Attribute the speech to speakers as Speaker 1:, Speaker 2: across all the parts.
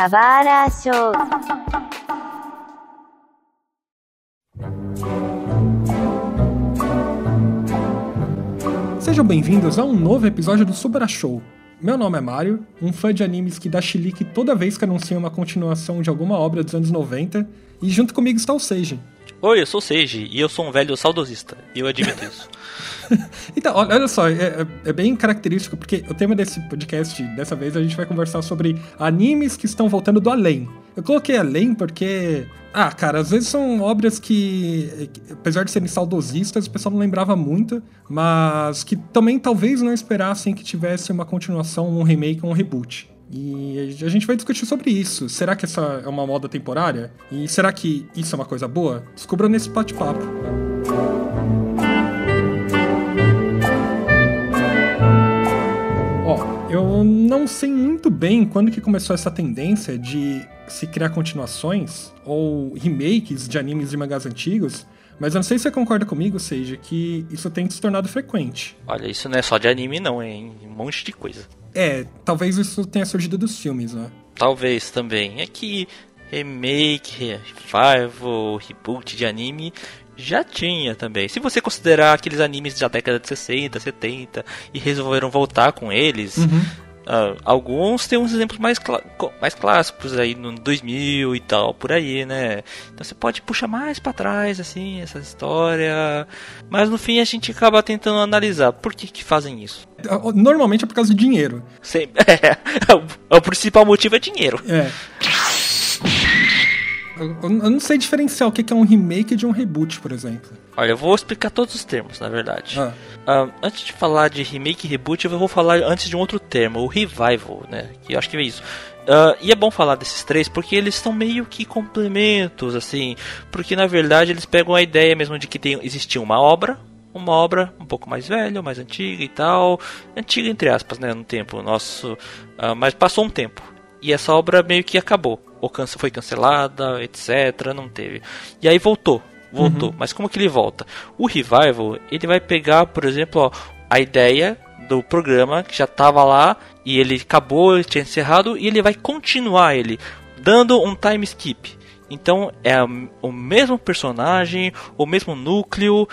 Speaker 1: Show.
Speaker 2: Sejam bem-vindos a um novo episódio do Subra Show. Meu nome é Mário, um fã de animes que dá chilique toda vez que anuncia uma continuação de alguma obra dos anos 90, e junto comigo está o Seiji.
Speaker 3: Oi, eu sou o Seiji e eu sou um velho saudosista, e eu admito isso.
Speaker 2: então, olha só, é, é, é, bem característico, porque o tema desse podcast, dessa vez, a gente vai conversar sobre animes que estão voltando do além. Eu coloquei além porque. Ah, cara, às vezes são obras que, apesar de serem saudosistas, o pessoal não lembrava muito, mas que também talvez não esperassem que tivesse uma continuação, um remake um reboot. E a gente vai discutir sobre isso. Será que essa é uma moda temporária? E será que isso é uma coisa boa? Descubra nesse bate-papo. Ó, eu não sei muito bem quando que começou essa tendência de se criar continuações ou remakes de animes e mangás antigos, mas eu não sei se você concorda comigo, seja que isso tem se tornado frequente.
Speaker 3: Olha, isso não é só de anime não, é um monte de coisa.
Speaker 2: É, talvez isso tenha surgido dos filmes, né?
Speaker 3: Talvez também. É que remake, revival, reboot de anime já tinha também. Se você considerar aqueles animes da década de 60, 70 e resolveram voltar com eles, uhum. Uh, alguns têm uns exemplos mais, cl mais clássicos aí no 2000 e tal, por aí, né? Então você pode puxar mais para trás, assim, essa história. Mas no fim a gente acaba tentando analisar por que, que fazem isso.
Speaker 2: Normalmente é por causa de dinheiro.
Speaker 3: Sempre. É, o principal motivo é dinheiro.
Speaker 2: É. Eu, não sei diferenciar o que é um remake de um reboot, por exemplo.
Speaker 3: Olha, eu vou explicar todos os termos, na verdade. Ah. Uh, antes de falar de remake e reboot, eu vou falar antes de um outro termo, o revival, né? Que eu acho que é isso. Uh, e é bom falar desses três porque eles são meio que complementos, assim. Porque na verdade eles pegam a ideia mesmo de que tem, existia uma obra, uma obra um pouco mais velha, mais antiga e tal. Antiga entre aspas, né? No tempo nosso. Uh, mas passou um tempo. E essa obra meio que acabou. Ou foi cancelada, etc. Não teve. E aí voltou. Voltou. Uhum. Mas como que ele volta? O Revival, ele vai pegar, por exemplo, ó, a ideia do programa que já estava lá e ele acabou, ele tinha encerrado e ele vai continuar ele dando um time skip. Então é o mesmo personagem, o mesmo núcleo,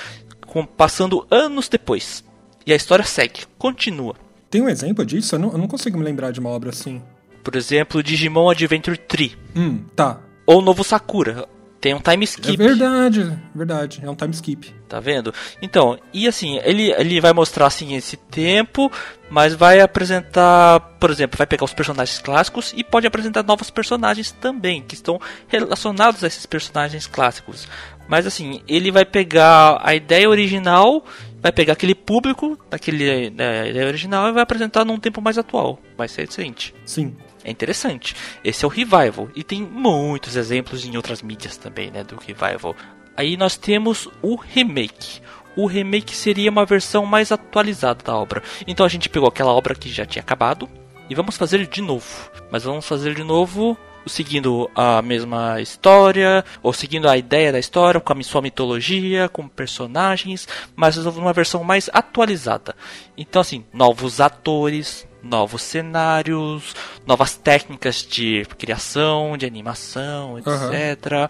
Speaker 3: com, passando anos depois. E a história segue, continua.
Speaker 2: Tem um exemplo disso? Eu não, eu não consigo me lembrar de uma obra assim.
Speaker 3: Por exemplo, Digimon Adventure 3.
Speaker 2: Hum, tá.
Speaker 3: Ou Novo Sakura. Tem um time skip.
Speaker 2: É verdade, verdade. É um time skip.
Speaker 3: Tá vendo? Então, e assim, ele, ele vai mostrar assim esse tempo, mas vai apresentar, por exemplo, vai pegar os personagens clássicos e pode apresentar novos personagens também, que estão relacionados a esses personagens clássicos. Mas assim, ele vai pegar a ideia original, vai pegar aquele público daquele né, ideia original e vai apresentar num tempo mais atual, mais recente.
Speaker 2: Sim
Speaker 3: é interessante. Esse é o Revival. E tem muitos exemplos em outras mídias também, né, do Revival. Aí nós temos o Remake. O remake seria uma versão mais atualizada da obra. Então a gente pegou aquela obra que já tinha acabado e vamos fazer de novo. Mas vamos fazer de novo seguindo a mesma história, ou seguindo a ideia da história, com a sua mitologia, com personagens, mas uma versão mais atualizada. Então, assim, novos atores, novos cenários, novas técnicas de criação, de animação, etc. Uhum.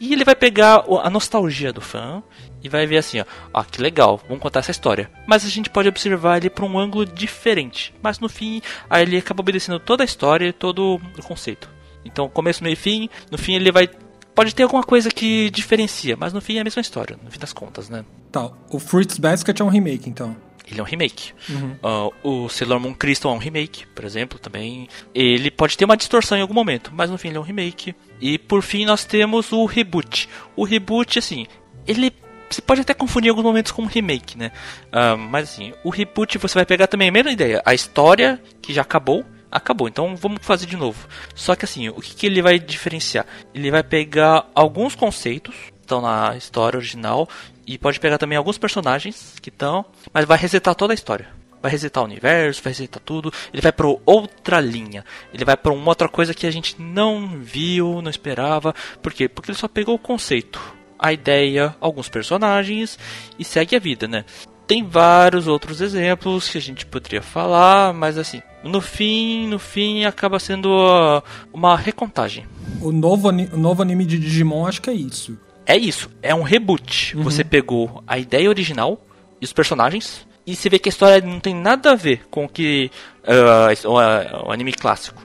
Speaker 3: E ele vai pegar a nostalgia do fã e vai ver assim, ó, ó, que legal, vamos contar essa história. Mas a gente pode observar ele por um ângulo diferente. Mas no fim, aí ele acaba obedecendo toda a história e todo o conceito. Então, começo, meio e fim, no fim ele vai pode ter alguma coisa que diferencia, mas no fim é a mesma história, no fim das contas, né?
Speaker 2: Tá, o Fruits Basket é um remake, então
Speaker 3: ele é um remake. Uhum. Uh, o Sailor Moon Crystal é um remake, por exemplo, também. Ele pode ter uma distorção em algum momento, mas no fim ele é um remake. E por fim nós temos o reboot. O reboot, assim, ele você pode até confundir em alguns momentos com um remake, né? Uh, mas assim, o reboot você vai pegar também a mesma ideia. A história que já acabou, acabou. Então vamos fazer de novo. Só que assim, o que, que ele vai diferenciar? Ele vai pegar alguns conceitos estão na história original e pode pegar também alguns personagens que estão, mas vai resetar toda a história. Vai resetar o universo, vai resetar tudo. Ele vai para outra linha. Ele vai para uma outra coisa que a gente não viu, não esperava. Por quê? Porque ele só pegou o conceito, a ideia, alguns personagens e segue a vida, né? Tem vários outros exemplos que a gente poderia falar, mas assim, No fim, no fim, acaba sendo uh, uma recontagem.
Speaker 2: O novo, o novo anime de Digimon acho que é isso.
Speaker 3: É isso, é um reboot. Uhum. Você pegou a ideia original e os personagens, e você vê que a história não tem nada a ver com o que uh, o, o anime clássico.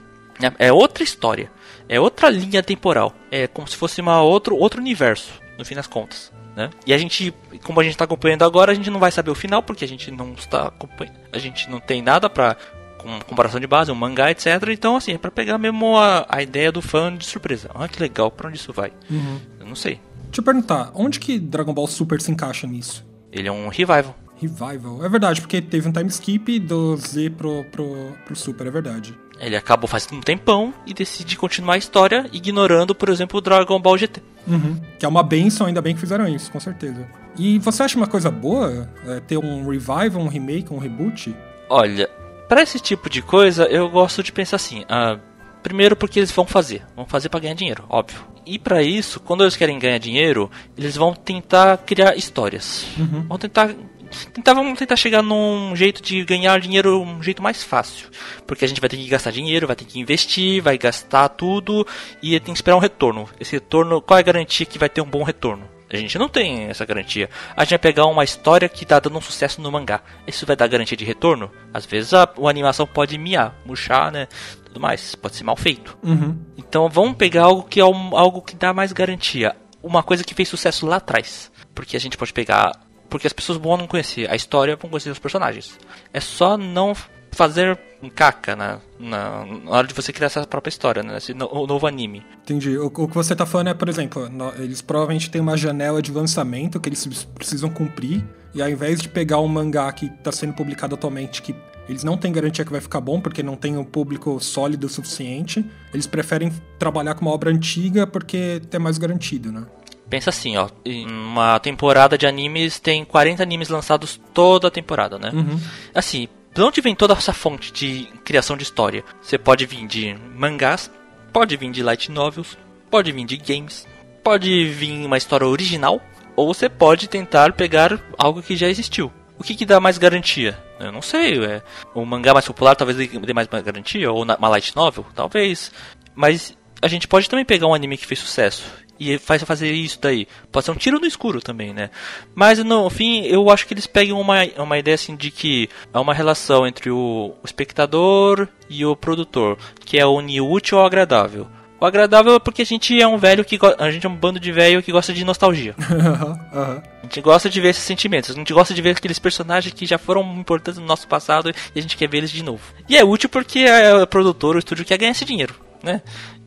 Speaker 3: É, é outra história, é outra linha temporal, é como se fosse uma outro, outro universo, no fim das contas. Né? E a gente, como a gente está acompanhando agora, a gente não vai saber o final porque a gente não está acompanhando, a gente não tem nada para com comparação de base, um mangá, etc. Então, assim, é pra pegar mesmo a, a ideia do fã de surpresa. Ah, que legal, pra onde isso vai?
Speaker 2: Uhum.
Speaker 3: Eu não sei.
Speaker 2: Deixa eu perguntar, onde que Dragon Ball Super se encaixa nisso?
Speaker 3: Ele é um revival.
Speaker 2: Revival. É verdade, porque teve um time skip do Z pro, pro, pro Super, é verdade.
Speaker 3: Ele acabou faz um tempão e decide continuar a história, ignorando, por exemplo, o Dragon Ball GT.
Speaker 2: Uhum. Que é uma benção, ainda bem que fizeram isso, com certeza. E você acha uma coisa boa é, ter um revival, um remake, um reboot?
Speaker 3: Olha, para esse tipo de coisa, eu gosto de pensar assim. Ah, primeiro, porque eles vão fazer. Vão fazer para ganhar dinheiro, óbvio. E para isso, quando eles querem ganhar dinheiro, eles vão tentar criar histórias.
Speaker 2: Uhum.
Speaker 3: Vão tentar tentar, vamos tentar chegar num jeito de ganhar dinheiro, um jeito mais fácil. Porque a gente vai ter que gastar dinheiro, vai ter que investir, vai gastar tudo e tem que esperar um retorno. Esse retorno, qual é a garantia que vai ter um bom retorno? A gente não tem essa garantia. A gente vai pegar uma história que tá dando um sucesso no mangá. Isso vai dar garantia de retorno? Às vezes a, a animação pode miar, murchar, né? Tudo mais. Pode ser mal feito.
Speaker 2: Uhum.
Speaker 3: Então vamos pegar algo que é um, algo que dá mais garantia. Uma coisa que fez sucesso lá atrás. Porque a gente pode pegar porque as pessoas vão não conhecer a história, vão conhecer os personagens. É só não fazer caca na, na, na, hora de você criar essa própria história, né? Esse no, o novo anime.
Speaker 2: Entendi. O, o, que você tá falando é, por exemplo, eles provavelmente têm uma janela de lançamento que eles precisam cumprir, e ao invés de pegar um mangá que tá sendo publicado atualmente, que eles não têm garantia que vai ficar bom, porque não tem um público sólido o suficiente, eles preferem trabalhar com uma obra antiga porque é mais garantido, né?
Speaker 3: Pensa assim, ó, em uma temporada de animes tem 40 animes lançados toda a temporada, né?
Speaker 2: Uhum.
Speaker 3: Assim, de onde vem toda essa fonte de criação de história? Você pode vir de mangás, pode vir de light novels, pode vir de games, pode vir uma história original, ou você pode tentar pegar algo que já existiu. O que, que dá mais garantia? Eu não sei. É, o mangá mais popular talvez dê mais garantia, ou uma light novel, talvez. Mas a gente pode também pegar um anime que fez sucesso e faz fazer isso daí. Pode ser um tiro no escuro também, né? Mas no fim, eu acho que eles pegam uma, uma ideia assim de que é uma relação entre o, o espectador e o produtor, que é unir o útil ao agradável. O agradável é porque a gente é um velho que a gente é um bando de velho que gosta de nostalgia.
Speaker 2: uhum.
Speaker 3: A gente gosta de ver esses sentimentos. A gente gosta de ver aqueles personagens que já foram importantes no nosso passado e a gente quer ver eles de novo. E é útil porque é o produtor, o estúdio quer ganhar esse dinheiro, né?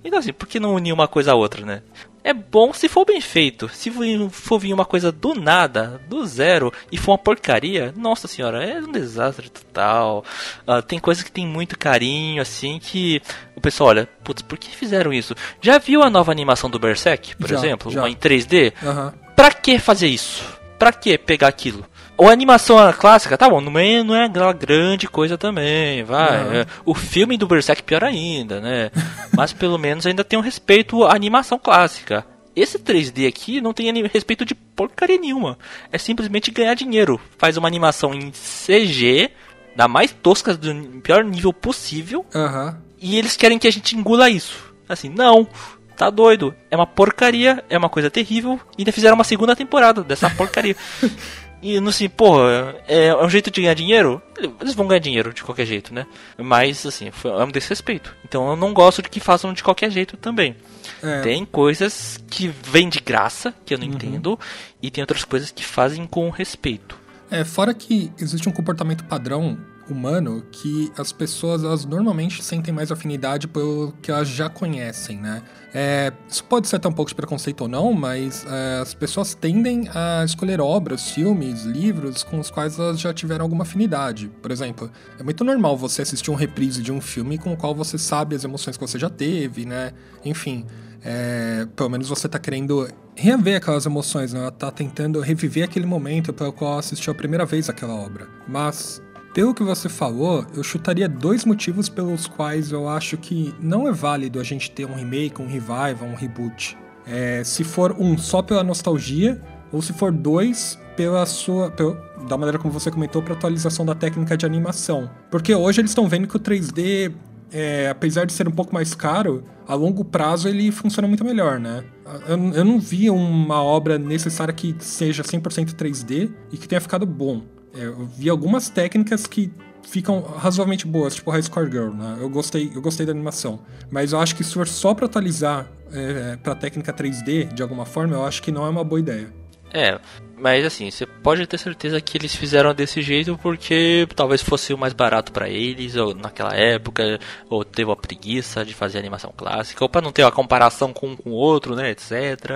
Speaker 3: Então assim, por que não unir uma coisa a outra, né? É bom se for bem feito. Se for vir uma coisa do nada, do zero, e for uma porcaria, nossa senhora, é um desastre total. Uh, tem coisas que tem muito carinho, assim, que o pessoal olha, putz, por que fizeram isso? Já viu a nova animação do Berserk, por
Speaker 2: já,
Speaker 3: exemplo?
Speaker 2: Já.
Speaker 3: Uma em 3D?
Speaker 2: Uhum.
Speaker 3: Pra que fazer isso? Pra que pegar aquilo? A animação clássica, tá bom, não é, não é aquela grande coisa também, vai. É, o filme do Berserk pior ainda, né? Mas pelo menos ainda tem um respeito à animação clássica. Esse 3D aqui não tem respeito de porcaria nenhuma. É simplesmente ganhar dinheiro. Faz uma animação em CG, da mais tosca do pior nível possível.
Speaker 2: Uhum.
Speaker 3: E eles querem que a gente engula isso. Assim, não, tá doido. É uma porcaria, é uma coisa terrível. E ainda fizeram uma segunda temporada dessa porcaria. E no assim, porra, é, é um jeito de ganhar dinheiro? Eles vão ganhar dinheiro de qualquer jeito, né? Mas, assim, é um desrespeito. Então eu não gosto de que façam de qualquer jeito também.
Speaker 2: É.
Speaker 3: Tem coisas que vêm de graça, que eu não
Speaker 2: Uhum.
Speaker 3: entendo, e tem outras coisas que fazem com respeito.
Speaker 2: É, fora que existe um comportamento padrão humano que as pessoas elas normalmente sentem mais afinidade pelo que elas já conhecem, né? É, isso pode ser até um pouco de preconceito ou não, mas é, as pessoas tendem a escolher obras, filmes, livros com os quais elas já tiveram alguma afinidade. Por exemplo, é muito normal você assistir um reprise de um filme com o qual você sabe as emoções que você já teve, né? Enfim, é, pelo menos você tá querendo rever aquelas emoções, né? Ela tá tentando reviver aquele momento pelo qual assistiu a primeira vez aquela obra. Mas, pelo que você falou, eu chutaria dois motivos pelos quais eu acho que não é válido a gente ter um remake, um revival, um reboot. É, se for um só pela nostalgia, ou se for 2, pela sua. Pela, da maneira como você comentou, para atualização da técnica de animação. Porque hoje eles estão vendo que o 3D, é, apesar de ser um pouco mais caro, a longo prazo ele funciona muito melhor, né? Eu, eu não vi uma obra necessária que seja 100% 3D e que tenha ficado bom. É, eu vi algumas técnicas que ficam razoavelmente boas, tipo High Score Girl, né? Eu gostei, eu gostei da animação. Mas eu acho que se for só para atualizar é, para técnica 3D de alguma forma, eu acho que não é uma boa ideia.
Speaker 3: É, mas assim, você pode ter certeza que eles fizeram desse jeito porque talvez fosse o mais barato para eles, ou naquela época, ou teve a preguiça de fazer animação clássica, ou para não ter a comparação com um com o outro, né, etc.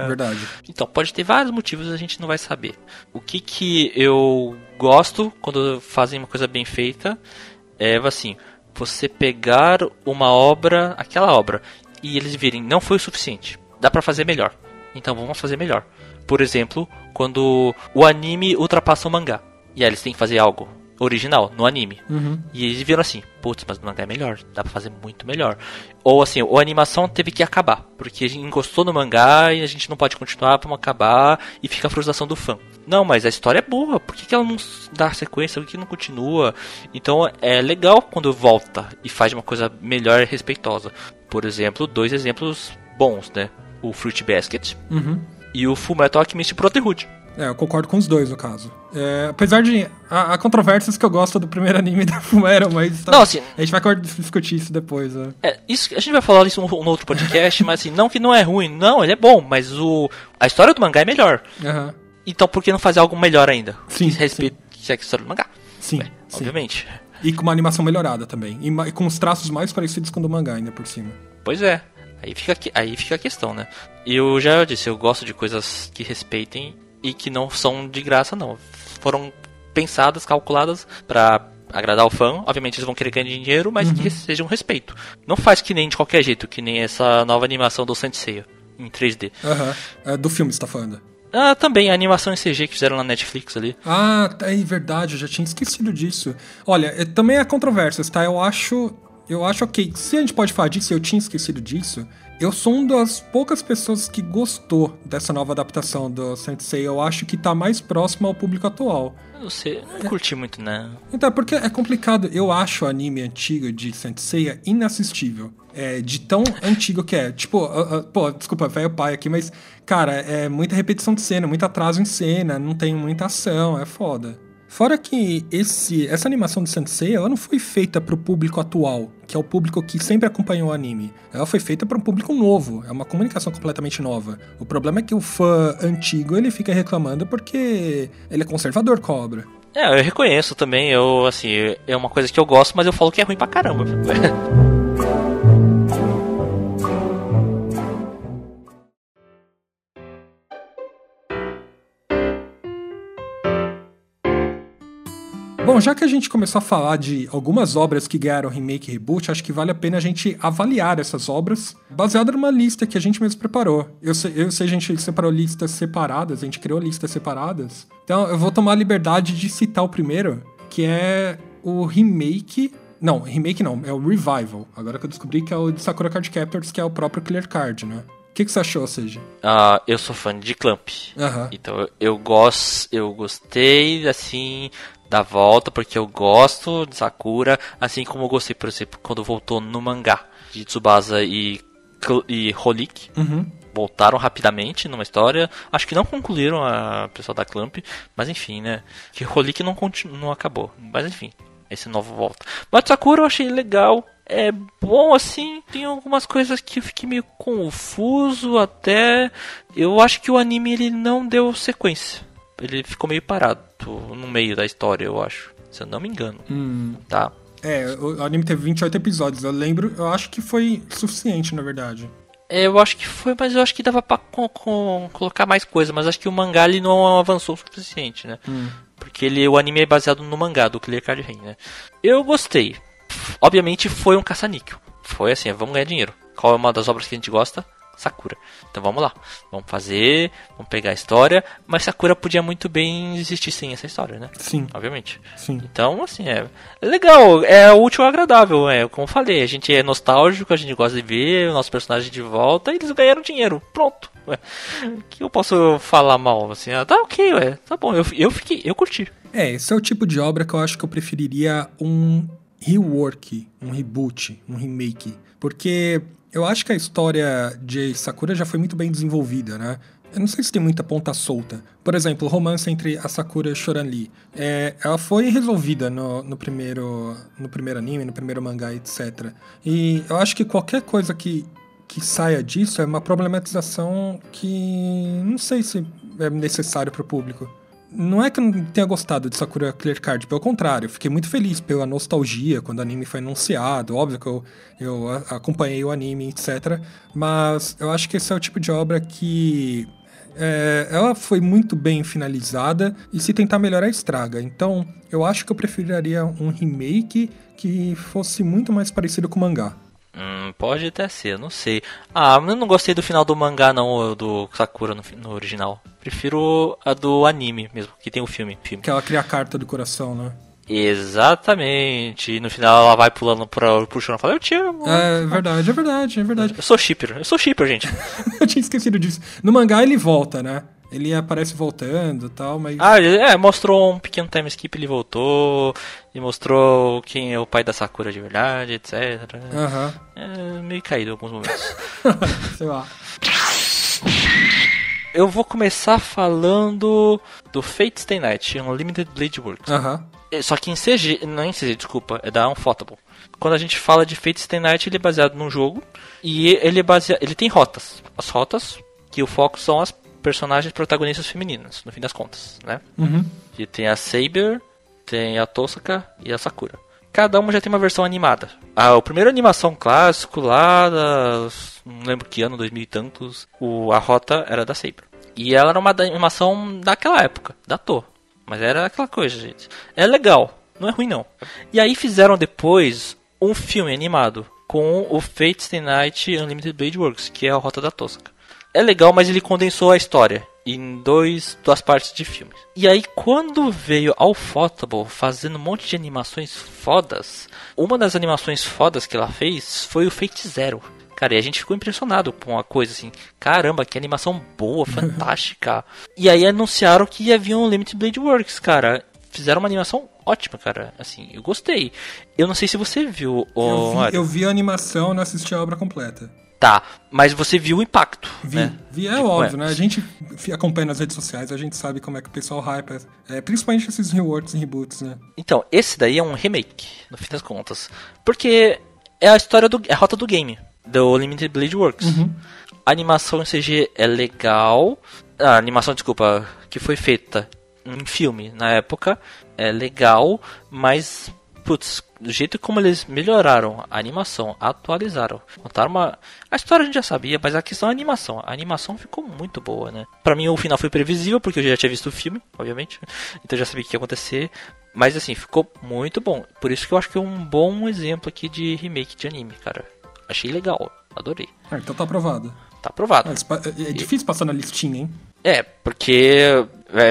Speaker 2: Verdade.
Speaker 3: Então, pode ter vários motivos, a gente não vai saber. O que que eu gosto quando fazem uma coisa bem feita é assim, você pegar uma obra, aquela obra, e eles virem, não foi o suficiente, dá para fazer melhor. Então vamos fazer melhor. Por exemplo, quando o anime ultrapassa o mangá. E aí eles têm que fazer algo original no anime.
Speaker 2: Uhum.
Speaker 3: E eles viram assim, putz, mas o mangá é melhor, dá pra fazer muito melhor. Ou assim, a animação teve que acabar, porque a gente encostou no mangá e a gente não pode continuar, vamos acabar e fica a frustração do fã. Não, mas a história é boa, por que, que ela não dá sequência, por que não continua? Então é legal quando volta e faz uma coisa melhor e respeitosa. Por exemplo, dois exemplos bons, né? O Fruit Basket
Speaker 2: Uhum.
Speaker 3: E o Full Metal Alchemist Brotherhood.
Speaker 2: É, eu concordo com os dois, no caso. É, apesar de. Há, há controvérsias que eu gosto do primeiro anime da Fumero, mas. tá-
Speaker 3: Não, assim-
Speaker 2: A gente vai discutir isso depois, né?
Speaker 3: É, isso, a gente vai falar isso no, no outro podcast, mas assim, não que não é ruim, não, ele é bom, mas o, a história do mangá é melhor.
Speaker 2: Aham.
Speaker 3: Então por que não fazer algo melhor ainda?
Speaker 2: Sim,
Speaker 3: Que respeite a história do mangá.
Speaker 2: Sim,
Speaker 3: É,
Speaker 2: sim.
Speaker 3: Obviamente.
Speaker 2: E com uma animação melhorada também. E, e com os traços mais parecidos com o do mangá, ainda por cima.
Speaker 3: Pois é. Aí fica, aí fica a questão, né? E eu já disse, eu gosto de coisas que respeitem e que não são de graça, não. Foram pensadas, calculadas pra agradar o fã. Obviamente eles vão querer ganhar dinheiro, mas que seja um respeito. Não faz que nem de qualquer jeito, que nem essa nova animação do Saint Seiya em 3D.
Speaker 2: Aham. É, do filme você tá falando.
Speaker 3: Ah, também a animação em CG que fizeram na Netflix ali.
Speaker 2: Ah, tá, é verdade, eu já tinha esquecido disso. Olha, é, também há controvérsias, tá? Eu acho. Eu acho ok. Se a gente pode falar disso, eu tinha esquecido disso. Eu sou uma das poucas pessoas que gostou dessa nova adaptação do Sensei. Eu acho que tá mais próximo ao público atual.
Speaker 3: Eu não sei, eu não curti muito, né?
Speaker 2: Então, é porque é complicado. Eu acho o anime antigo de Sensei inassistível. É, de tão antigo que é. Tipo, ah, ah, pô, desculpa, velho pai aqui, mas, cara, é muita repetição de cena, muito atraso em cena, não tem muita ação, é foda. Fora que esse, essa animação de Sensei, ela não foi feita pro público atual, que é o público que sempre acompanhou o anime. Ela foi feita para um público novo, é uma comunicação completamente nova. O problema é que o fã antigo, ele fica reclamando porque ele é conservador com a obra.
Speaker 3: É, eu reconheço também, eu, assim, é uma coisa que eu gosto, mas eu falo que é ruim pra caramba.
Speaker 2: Bom, já que a gente começou a falar de algumas obras que ganharam remake e reboot, acho que vale a pena a gente avaliar essas obras baseada numa lista que a gente mesmo preparou. Eu sei, eu sei a gente separou listas separadas, a gente criou listas separadas. Então eu vou tomar a liberdade de citar o primeiro, que é o remake. Não, remake não, é o revival. Agora que eu descobri que é o de Sakura Card Captors, que é o próprio Clear Card, né? O que, que você achou, seja?
Speaker 3: Ah, eu sou fã de Clamp.
Speaker 2: Aham.
Speaker 3: Então eu, eu gosto, eu gostei assim da volta porque eu gosto de Sakura, assim como eu gostei, por exemplo, quando voltou no mangá de Tsubasa e e Holik.
Speaker 2: Uhum.
Speaker 3: Voltaram rapidamente numa história. Acho que não concluíram a pessoal da Clamp, mas enfim, né? Que Holik não, não acabou. Mas enfim, esse novo volta. Mas Sakura eu achei legal. É bom assim, tem algumas coisas que eu fiquei meio confuso até. Eu acho que o anime ele não deu sequência. Ele ficou meio parado no meio da história, eu acho. Se eu não me engano,
Speaker 2: Hum,
Speaker 3: tá?
Speaker 2: é, o anime teve 28 episódios. Eu lembro, eu acho que foi suficiente, na verdade.
Speaker 3: É, Eu acho que foi, mas eu acho que dava pra co- co- colocar mais coisa, mas acho que o mangá ele não avançou o suficiente, né? Porque ele, o anime é baseado no mangá do Clear Card Rain, né? Eu gostei. Obviamente foi um caça-níquel. Foi assim, vamos ganhar dinheiro. Qual é uma das obras que a gente gosta? Sakura. Então vamos lá. Vamos fazer, vamos pegar a história, mas Sakura podia muito bem existir sem essa história, né?
Speaker 2: Sim,
Speaker 3: Obviamente.
Speaker 2: sim.
Speaker 3: Então, assim, é, é legal, é útil e agradável, é como eu falei, a gente é nostálgico, a gente gosta de ver o nosso personagem de volta e eles ganharam dinheiro, pronto. Ué, que eu posso falar mal, assim? Ah, tá ok, ué, tá bom, eu, eu fiquei, eu curti.
Speaker 2: É, esse é o tipo de obra que eu acho que eu preferiria um rework, um reboot, um remake. Porque eu acho que a história de Sakura já foi muito bem desenvolvida, né? Eu não sei se tem muita ponta solta. Por exemplo, o romance entre a Sakura e o Shoranli. É, ela foi resolvida no, no, primeiro, no primeiro anime, no primeiro mangá, etc. E eu acho que qualquer coisa que, que saia disso é uma problematização que não sei se é necessário para o público não é que eu não tenha gostado de Sakura Clear Card, pelo contrário, fiquei muito feliz pela nostalgia quando o anime foi anunciado. Óbvio que eu, eu acompanhei o anime, etc. Mas eu acho que esse é o tipo de obra que. É, ela foi muito bem finalizada e se tentar melhorar estraga. Então eu acho que eu preferiria um remake que fosse muito mais parecido com o mangá.
Speaker 3: Hum, pode até ser, não sei. Ah, eu não gostei do final do mangá, não, do Sakura no, no original. Prefiro a do anime mesmo, que tem o filme. filme.
Speaker 2: Que ela cria a carta do coração, né?
Speaker 3: Exatamente. E no final ela vai pulando pra, pro chão e fala, eu te amo.
Speaker 2: É verdade, é verdade, é verdade.
Speaker 3: Eu sou shipper, eu sou shipper, gente.
Speaker 2: eu tinha esquecido disso. No mangá ele volta, né? Ele aparece voltando e tal, mas.
Speaker 3: Ah, é, mostrou um pequeno time skip, ele voltou. E mostrou quem é o pai da Sakura de verdade, etc.
Speaker 2: Aham.
Speaker 3: Uhum. É meio caído em alguns momentos.
Speaker 2: Sei lá.
Speaker 3: Eu vou começar falando do Fate Stay Night, Unlimited Blade Works.
Speaker 2: Aham.
Speaker 3: Uhum. Só que em CG, não em CG, desculpa, é da Unfotable. Quando a gente fala de Fate Stay Night, ele é baseado num jogo e ele é baseado, ele tem rotas. As rotas que o foco são as personagens protagonistas femininas, no fim das contas, né?
Speaker 2: Uhum.
Speaker 3: E tem a Saber, tem a Tosaka e a Sakura. Cada uma já tem uma versão animada. A, o primeiro animação clássico lá, das, não lembro que ano, 2000 e tantos, o, a rota era da Saber. E ela era uma animação daquela época, da Tô. Mas era aquela coisa, gente. É legal, não é ruim não. E aí fizeram depois um filme animado com o Fate Stay Night Unlimited Blade Works, que é a rota da Tosaka é legal, mas ele condensou a história em dois, duas partes de filmes. E aí, quando veio ao Photable fazendo um monte de animações fodas, uma das animações fodas que ela fez foi o Fate Zero. Cara, e a gente ficou impressionado com a coisa assim. Caramba, que animação boa, fantástica. e aí anunciaram que ia vir um Limited Blade Works, cara. Fizeram uma animação ótima, cara. Assim, eu gostei. Eu não sei se você viu.
Speaker 2: O... Eu, vi, eu vi a animação, não assisti a obra completa.
Speaker 3: Tá, mas você viu o impacto.
Speaker 2: Vi,
Speaker 3: né?
Speaker 2: vi é tipo, óbvio, é. né? A gente acompanha nas redes sociais, a gente sabe como é que o pessoal hype, é, principalmente esses reworks e reboots, né?
Speaker 3: Então, esse daí é um remake, no fim das contas. Porque é a história do. é a rota do game, do Limited Blade Works.
Speaker 2: Uhum.
Speaker 3: A animação em CG é legal. A animação, desculpa, que foi feita em filme na época é legal, mas putz, do jeito como eles melhoraram a animação, atualizaram, contaram uma. A história a gente já sabia, mas a questão é a animação. A animação ficou muito boa, né? Pra mim o final foi previsível, porque eu já tinha visto o filme, obviamente. Então eu já sabia o que ia acontecer. Mas assim, ficou muito bom. Por isso que eu acho que é um bom exemplo aqui de remake de anime, cara. Achei legal, adorei.
Speaker 2: Ah, então tá aprovado.
Speaker 3: Tá aprovado.
Speaker 2: É, é difícil passar na listinha, hein?
Speaker 3: É, porque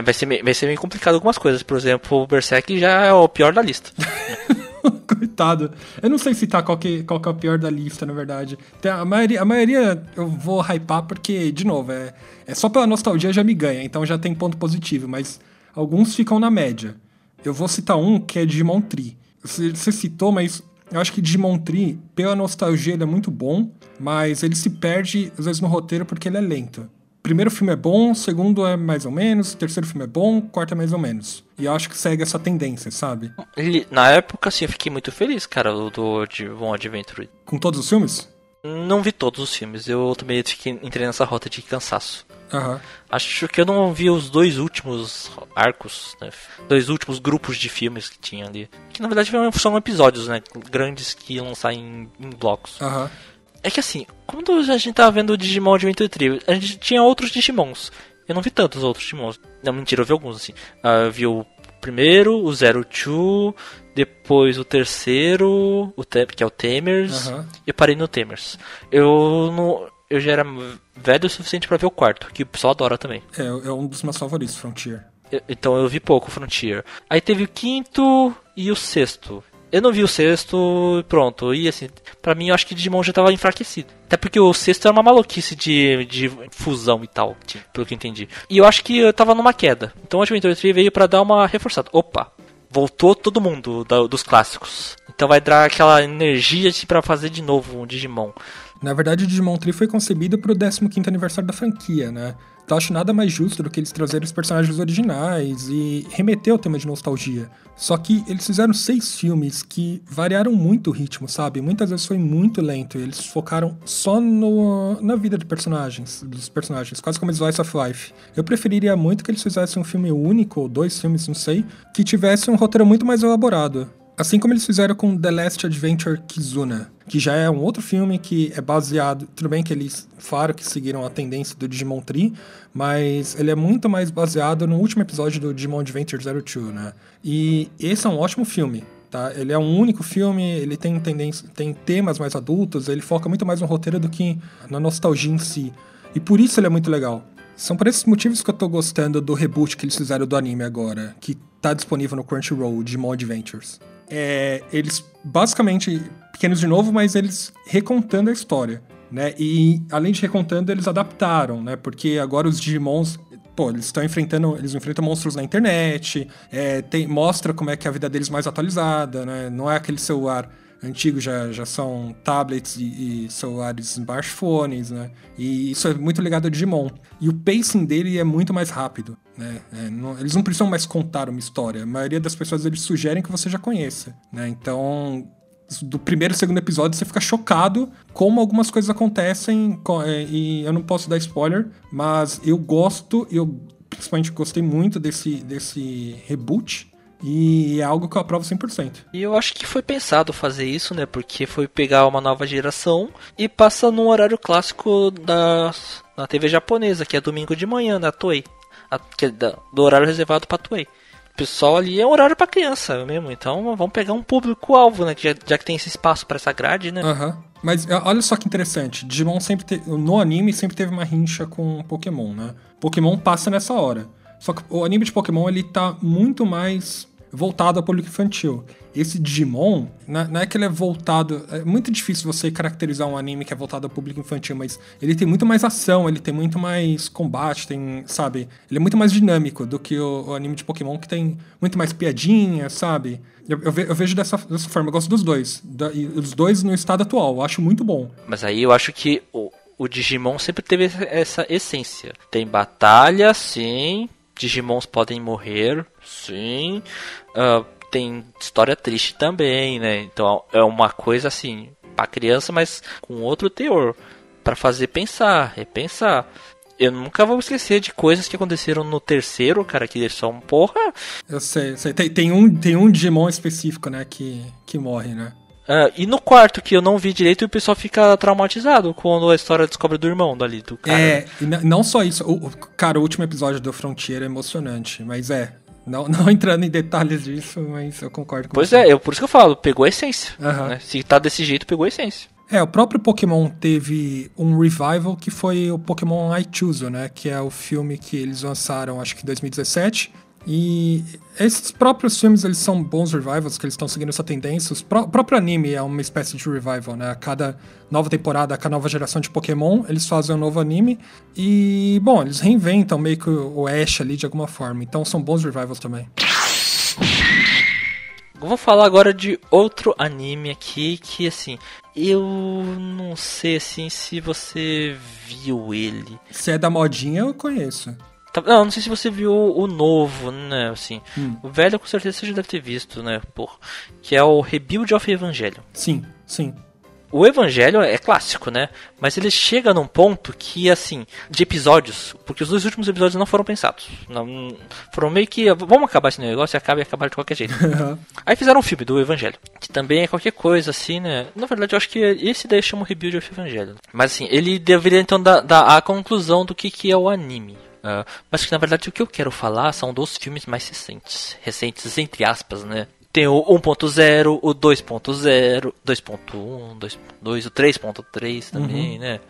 Speaker 3: vai ser, vai ser meio complicado algumas coisas. Por exemplo, o Berserk já é o pior da lista.
Speaker 2: Coitado. Eu não sei citar qual que, qual que é o pior da lista, na verdade. Tem a, maioria, a maioria eu vou hypar porque, de novo, é, é só pela nostalgia já me ganha, então já tem ponto positivo, mas alguns ficam na média. Eu vou citar um que é Digimon Tree. Você, você citou, mas eu acho que Digimon Tree, pela nostalgia, ele é muito bom, mas ele se perde, às vezes, no roteiro porque ele é lento primeiro filme é bom, segundo é mais ou menos, terceiro filme é bom, quarto é mais ou menos. E eu acho que segue essa tendência, sabe?
Speaker 3: Ele, na época, assim, eu fiquei muito feliz, cara, do, do One Adventure.
Speaker 2: Com todos os filmes?
Speaker 3: Não vi todos os filmes, eu também fiquei, entrei nessa rota de cansaço.
Speaker 2: Uhum.
Speaker 3: Acho que eu não vi os dois últimos arcos, né? Dois últimos grupos de filmes que tinha ali. Que na verdade são episódios, né? Grandes que iam lançar em, em blocos.
Speaker 2: Uhum.
Speaker 3: É que assim, quando a gente tava vendo o Digimon Adventure Trio, a gente tinha outros Digimons. Eu não vi tantos outros Digimons. Não, mentira, eu vi alguns assim. Uh, eu vi o primeiro, o Zero Two, depois o terceiro, o que é o Tamers, uhum. e parei no Tamers. Eu não. Eu já era velho o suficiente para ver o quarto, que o pessoal adora também.
Speaker 2: É, é um dos meus favoritos, Frontier.
Speaker 3: Eu, então eu vi pouco Frontier. Aí teve o quinto e o sexto. Eu não vi o sexto pronto. E assim, pra mim eu acho que Digimon já tava enfraquecido. Até porque o sexto era uma maluquice de, de fusão e tal, pelo que eu entendi. E eu acho que eu tava numa queda. Então o Adventure 3 veio para dar uma reforçada. Opa, voltou todo mundo da, dos clássicos. Então vai dar aquela energia para fazer de novo um Digimon.
Speaker 2: Na verdade, o Digimon Tree foi concebido para o 15º aniversário da franquia, né? Então acho nada mais justo do que eles trazerem os personagens originais e remeter ao tema de nostalgia. Só que eles fizeram seis filmes que variaram muito o ritmo, sabe? Muitas vezes foi muito lento e eles focaram só no, na vida de personagens, dos personagens, quase como Slice of Life. Eu preferiria muito que eles fizessem um filme único, ou dois filmes, não sei, que tivesse um roteiro muito mais elaborado. Assim como eles fizeram com The Last Adventure Kizuna, que já é um outro filme que é baseado. Tudo bem que eles falaram que seguiram a tendência do Digimon Tree, mas ele é muito mais baseado no último episódio do Digimon Adventure 02, né? E esse é um ótimo filme. Tá? Ele é um único filme, ele tem tendência, tem temas mais adultos, ele foca muito mais no roteiro do que na nostalgia em si. E por isso ele é muito legal. São por esses motivos que eu tô gostando do reboot que eles fizeram do anime agora, que tá disponível no Crunchyroll, Digimon Adventures é, eles basicamente pequenos de novo, mas eles recontando a história, né? E além de recontando, eles adaptaram, né? Porque agora os Digimons pô, eles estão enfrentando, eles enfrentam monstros na internet, é, tem, mostra como é que é a vida deles mais atualizada, né? Não é aquele celular antigo, já, já são tablets e, e celulares smartphones, né? E isso é muito ligado ao Digimon. E o pacing dele é muito mais rápido. Né? É, não, eles não precisam mais contar uma história. A maioria das pessoas eles sugerem que você já conheça. Né? Então, do primeiro e segundo episódio você fica chocado como algumas coisas acontecem. É, e eu não posso dar spoiler, mas eu gosto, eu principalmente gostei muito desse, desse reboot. E é algo que eu aprovo 100%.
Speaker 3: E eu acho que foi pensado fazer isso, né? Porque foi pegar uma nova geração e passa num horário clássico da, da TV japonesa, que é domingo de manhã, na Toei que, da, do horário reservado para Toei. O pessoal ali é horário para criança mesmo, então vamos pegar um público-alvo, né? Já, já, que tem esse espaço para essa grade, né?
Speaker 2: Aham. Uhum. Mas olha só que interessante, Digimon sempre te... no anime sempre teve uma rincha com Pokémon, né? Pokémon passa nessa hora. Só que o anime de Pokémon ele tá muito mais voltado ao público infantil. Esse Digimon, não é que ele é voltado. É muito difícil você caracterizar um anime que é voltado ao público infantil, mas ele tem muito mais ação, ele tem muito mais combate, tem, sabe? Ele é muito mais dinâmico do que o, o anime de Pokémon, que tem muito mais piadinha, sabe? Eu, eu, eu vejo dessa, dessa forma, eu gosto dos dois. Da, e os dois no estado atual, eu acho muito bom.
Speaker 3: Mas aí eu acho que o, o Digimon sempre teve essa essência. Tem batalha, sim. Digimons podem morrer, sim. Uh, tem história triste também, né? Então é uma coisa assim, pra criança, mas com outro teor. para fazer pensar, repensar. Eu nunca vou esquecer de coisas que aconteceram no terceiro, cara, que são porra.
Speaker 2: Eu sei, sei. Tem, tem, um, tem um Digimon específico, né, que, que morre, né?
Speaker 3: Uh, e no quarto, que eu não vi direito, o pessoal fica traumatizado quando a história descobre do irmão dali, do cara.
Speaker 2: É, não só isso. O, cara, o último episódio do Frontier é emocionante, mas é. Não, não entrando em detalhes disso, mas eu concordo com
Speaker 3: pois
Speaker 2: você.
Speaker 3: Pois é, eu, por isso que eu falo, pegou a essência. Uhum. Né? Se tá desse jeito, pegou a essência.
Speaker 2: É, o próprio Pokémon teve um revival que foi o Pokémon I Choose, né? Que é o filme que eles lançaram, acho que em 2017. E esses próprios filmes, eles são bons revivals, que eles estão seguindo essa tendência. o próprio anime é uma espécie de revival, né? A cada nova temporada, a cada nova geração de Pokémon, eles fazem um novo anime. E, bom, eles reinventam meio que o Ash ali de alguma forma. Então são bons revivals também.
Speaker 3: Vou falar agora de outro anime aqui que, assim, eu não sei, assim, se você viu ele.
Speaker 2: Se é da modinha, eu conheço.
Speaker 3: Tá, não, não sei se você viu o novo, né? Assim, hum. o velho com certeza você já deve ter visto, né? Por, que é o Rebuild of Evangelho.
Speaker 2: Sim, sim.
Speaker 3: O Evangelho é clássico, né? Mas ele chega num ponto que, assim, de episódios, porque os dois últimos episódios não foram pensados. Não, foram meio que, vamos acabar esse negócio e acaba e acabar de qualquer jeito. Aí fizeram um filme do Evangelho, que também é qualquer coisa, assim, né? Na verdade, eu acho que esse daí chama o Rebuild of Evangelho. Mas, assim, ele deveria então dar, dar a conclusão do que, que é o anime. Uh, mas que na verdade o que eu quero falar são dos filmes mais recentes. Recentes, entre aspas, né? Tem o 1.0, o 2.0, 2.1, 2.2, o 3.3 também, uhum. né?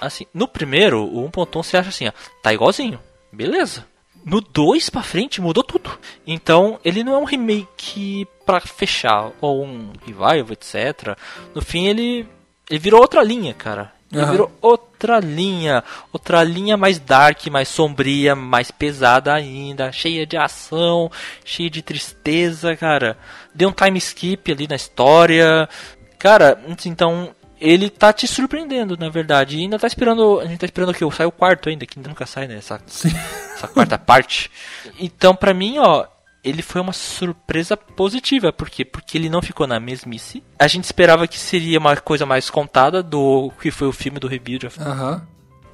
Speaker 3: Assim, no primeiro, o 1.1 você acha assim, ó, tá igualzinho, beleza. no 2 pra frente mudou tudo. Então, ele não é um remake pra fechar, ou um revival, etc. No fim, ele, ele virou outra linha, cara. Ele
Speaker 2: Aham.
Speaker 3: virou outra linha. Outra linha mais dark, mais sombria, mais pesada ainda. Cheia de ação, cheia de tristeza, cara. Deu um time skip ali na história. Cara, então ele tá te surpreendendo, na verdade. E ainda tá esperando. A gente tá esperando que saia o quarto ainda, que nunca sai, né? Essa,
Speaker 2: Sim.
Speaker 3: essa quarta parte. Então, pra mim, ó, ele foi uma surpresa positiva. Por quê? Porque ele não ficou na mesmice. A gente esperava que seria uma coisa mais contada do que foi o filme do Rebuild of
Speaker 2: Aham.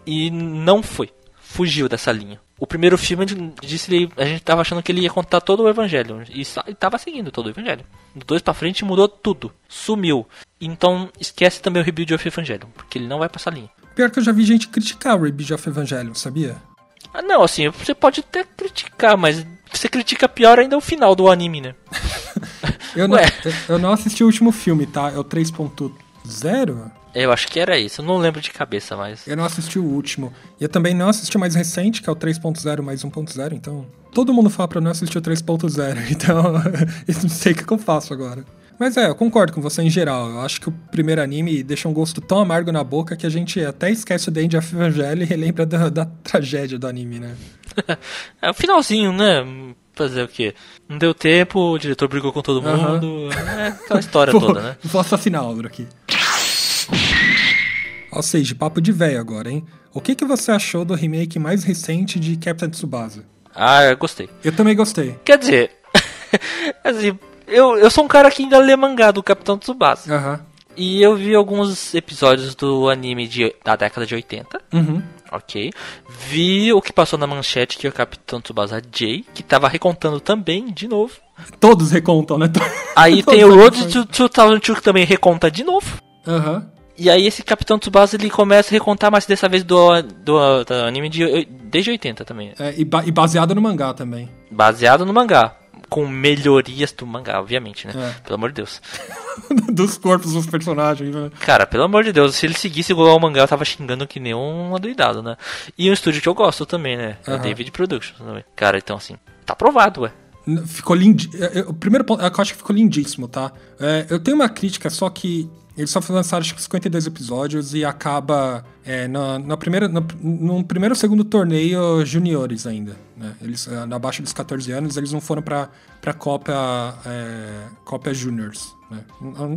Speaker 3: e não foi. Fugiu dessa linha. O primeiro filme disse a gente tava achando que ele ia contar todo o evangelho e sa- e tava seguindo todo o evangelho. Do dois pra frente mudou tudo, sumiu. Então esquece também o Rebuild of Evangelion, porque ele não vai pra essa linha.
Speaker 2: Pior que eu já vi gente criticar o Rebuild of Evangelion, sabia?
Speaker 3: Ah, não, assim, você pode até criticar, mas você critica pior ainda o final do anime, né?
Speaker 2: Eu não, eu- não assisti o último filme, tá? É o 3.0?
Speaker 3: Eu acho que era isso, eu não lembro de cabeça, mas.
Speaker 2: Eu não assisti o último. E eu também não assisti o mais recente, que é o 3.0 mais 1.0, então. Todo mundo fala pra eu não assistir o 3.0, então. eu não sei o que eu faço agora. Mas é, eu concordo com você em geral. Eu acho que o primeiro anime deixa um gosto tão amargo na boca que a gente até esquece o The End of Evangelion e relembra da, da tragédia do anime, né?
Speaker 3: É o finalzinho, né? Fazer o quê? Não deu tempo, o diretor brigou com todo mundo. É aquela história toda, né?
Speaker 2: vou assassinar Aldro aqui. Ou seja, papo de velho agora, hein? O que, que você achou do remake mais recente de Captain Tsubasa?
Speaker 3: Ah, eu gostei.
Speaker 2: Eu também gostei.
Speaker 3: Quer dizer, assim, eu, eu sou um cara que ainda lê mangá do Capitão Tsubasa.
Speaker 2: Aham.
Speaker 3: E eu vi alguns episódios do anime de, da década de 80.
Speaker 2: Uhum.
Speaker 3: Ok. Vi o que passou na manchete, que é o Capitão Tsubasa J, que tava recontando também, de novo.
Speaker 2: Todos recontam, né?
Speaker 3: Aí tem o Road to 2002 que também reconta de novo.
Speaker 2: Aham.
Speaker 3: E aí esse Capitão Tsubasa ele começa a recontar, mas dessa vez do, do, do anime de, desde 80 também.
Speaker 2: É, e, ba- e baseado no mangá também.
Speaker 3: Baseado no mangá. Com melhorias do mangá, obviamente, né?
Speaker 2: É.
Speaker 3: Pelo amor de Deus.
Speaker 2: Dos corpos dos personagens, né?
Speaker 3: Cara, pelo amor de Deus, se ele seguisse igual ao mangá, eu tava xingando que nem um adoidado, né? E um estúdio que eu gosto também, né? É
Speaker 2: Aham.
Speaker 3: David Productions também. Cara, então assim, tá aprovado, ué.
Speaker 2: Ficou lindo. O primeiro ponto, eu acho que ficou lindíssimo, tá? É, eu tenho uma crítica, só que eles só lançaram acho que 52 episódios e acaba é, na, na primeira, no, primeiro ou segundo torneio juniores ainda. Né? Eles, abaixo dos 14 anos, eles não foram pra, pra Copa, é, Copa Juniors. Né?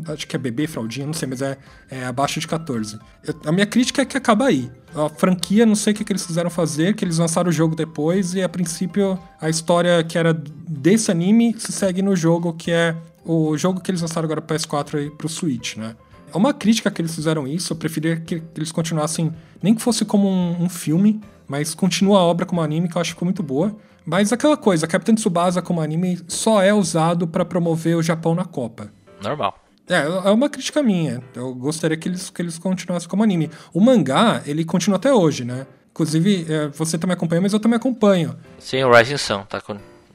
Speaker 2: Acho que é bebê, fraldinha, não sei, mas é, é abaixo de 14. Eu- a minha crítica é que acaba aí. A franquia, não sei o que, que eles fizeram fazer, que eles lançaram o jogo depois e a princípio a história que era desse anime se segue no jogo que é o jogo que eles lançaram agora pro PS4 e pro Switch, né? É uma crítica que eles fizeram isso, eu preferia que eles continuassem, nem que fosse como um, um filme, mas continua a obra como anime, que eu acho que ficou muito boa. Mas aquela coisa, Capitão Tsubasa como anime só é usado pra promover o Japão na Copa.
Speaker 3: Normal.
Speaker 2: É, é uma crítica minha. Eu gostaria que eles, que eles continuassem como anime. O mangá, ele continua até hoje, né? Inclusive, é, você também acompanha, mas eu também acompanho.
Speaker 3: Sim, o Rising Sun tá,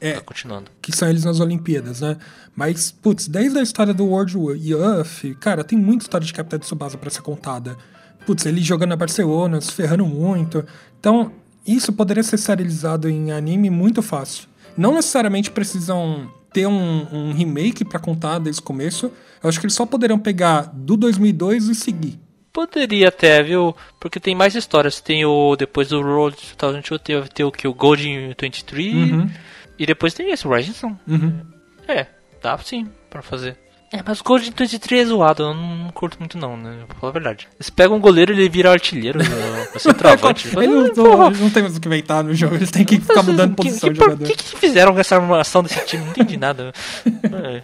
Speaker 2: É.
Speaker 3: tá continuando.
Speaker 2: Que são eles nas Olimpíadas, né? Mas, putz, desde a história do World Youth, cara, tem muita história de Capitão Tsubasa pra ser contada. Putz, ele jogando na Barcelona, se ferrando muito. Então, isso poderia ser serializado em anime muito fácil. Não necessariamente precisam ter um, um remake pra contar desde o começo. Eu acho que eles só poderiam pegar do 2002 e seguir.
Speaker 3: Poderia até, viu? Porque tem mais histórias. Tem o. Depois do Road 2002, tem, tem o que? O Golden 23. E depois tem esse, o Rising Sun.
Speaker 2: Uhum.
Speaker 3: É, dá sim pra fazer. É, mas o Golden 23 é zoado, eu não, não curto muito não, né? Vou falar a verdade. Você pega um goleiro ele vira artilheiro, né? vai ser travante.
Speaker 2: Eles não, eles não tem mais o que inventar no jogo, eles têm que ficar mudando
Speaker 3: Que-
Speaker 2: posição
Speaker 3: que,
Speaker 2: de
Speaker 3: por
Speaker 2: jogador.
Speaker 3: que, que fizeram com essa armação desse time? Não entendi nada. É.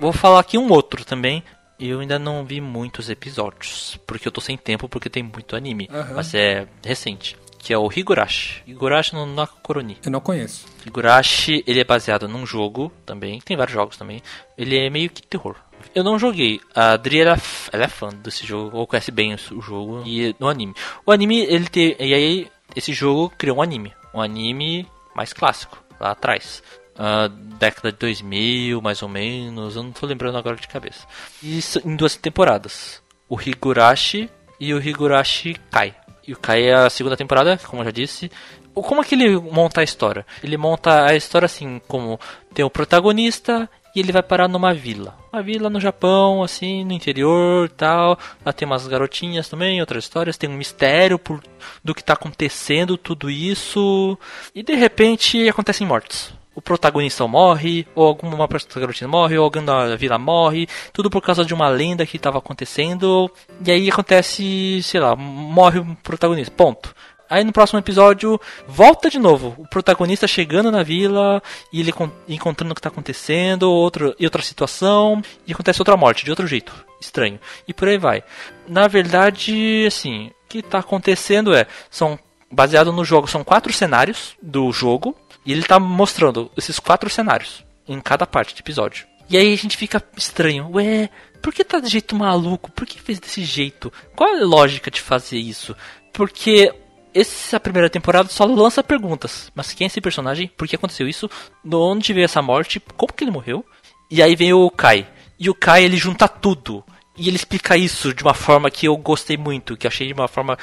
Speaker 3: Vou falar aqui um outro também. Eu ainda não vi muitos episódios. Porque eu tô sem tempo, porque tem muito anime.
Speaker 2: Aham.
Speaker 3: Mas é recente. Que é o Higurashi. Higurashi no Nakoroni.
Speaker 2: Eu não conheço.
Speaker 3: Higurashi, ele é baseado num jogo também. Tem vários jogos também. Ele é meio que terror. Eu não joguei. A Adri, ela, ela é fã desse jogo, ou conhece bem o jogo e no anime. O anime, ele tem. E aí, esse jogo criou um anime. Um anime mais clássico, lá atrás. Ah, década de 2000, mais ou menos. Eu não tô lembrando agora de cabeça. Isso em duas temporadas. O Higurashi e o Higurashi Kai. E é a segunda temporada, como eu já disse. como é que ele monta a história? Ele monta a história assim, como tem o protagonista e ele vai parar numa vila. Uma vila no Japão, assim, no interior tal. Lá tem umas garotinhas também, outras histórias. Tem um mistério por, do que está acontecendo, tudo isso. E de repente acontecem mortes. O protagonista morre, ou alguma garotinha morre, ou alguém da vila morre, tudo por causa de uma lenda que estava acontecendo. E aí acontece, sei lá, morre o protagonista. Ponto. Aí no próximo episódio volta de novo. O protagonista chegando na vila e ele encontrando o que está acontecendo, outro, e outra situação, e acontece outra morte, de outro jeito. Estranho. E por aí vai. Na verdade, assim, o que está acontecendo é. São. Baseado no jogo, são quatro cenários do jogo. E ele está mostrando esses quatro cenários em cada parte do episódio. E aí a gente fica estranho. Ué, por que tá de jeito maluco? Por que fez desse jeito? Qual é a lógica de fazer isso? Porque essa primeira temporada só lança perguntas. Mas quem é esse personagem? Por que aconteceu isso? De onde veio essa morte? Como que ele morreu? E aí vem o Kai. E o Kai ele junta tudo. E ele explica isso de uma forma que eu gostei muito, que achei de uma forma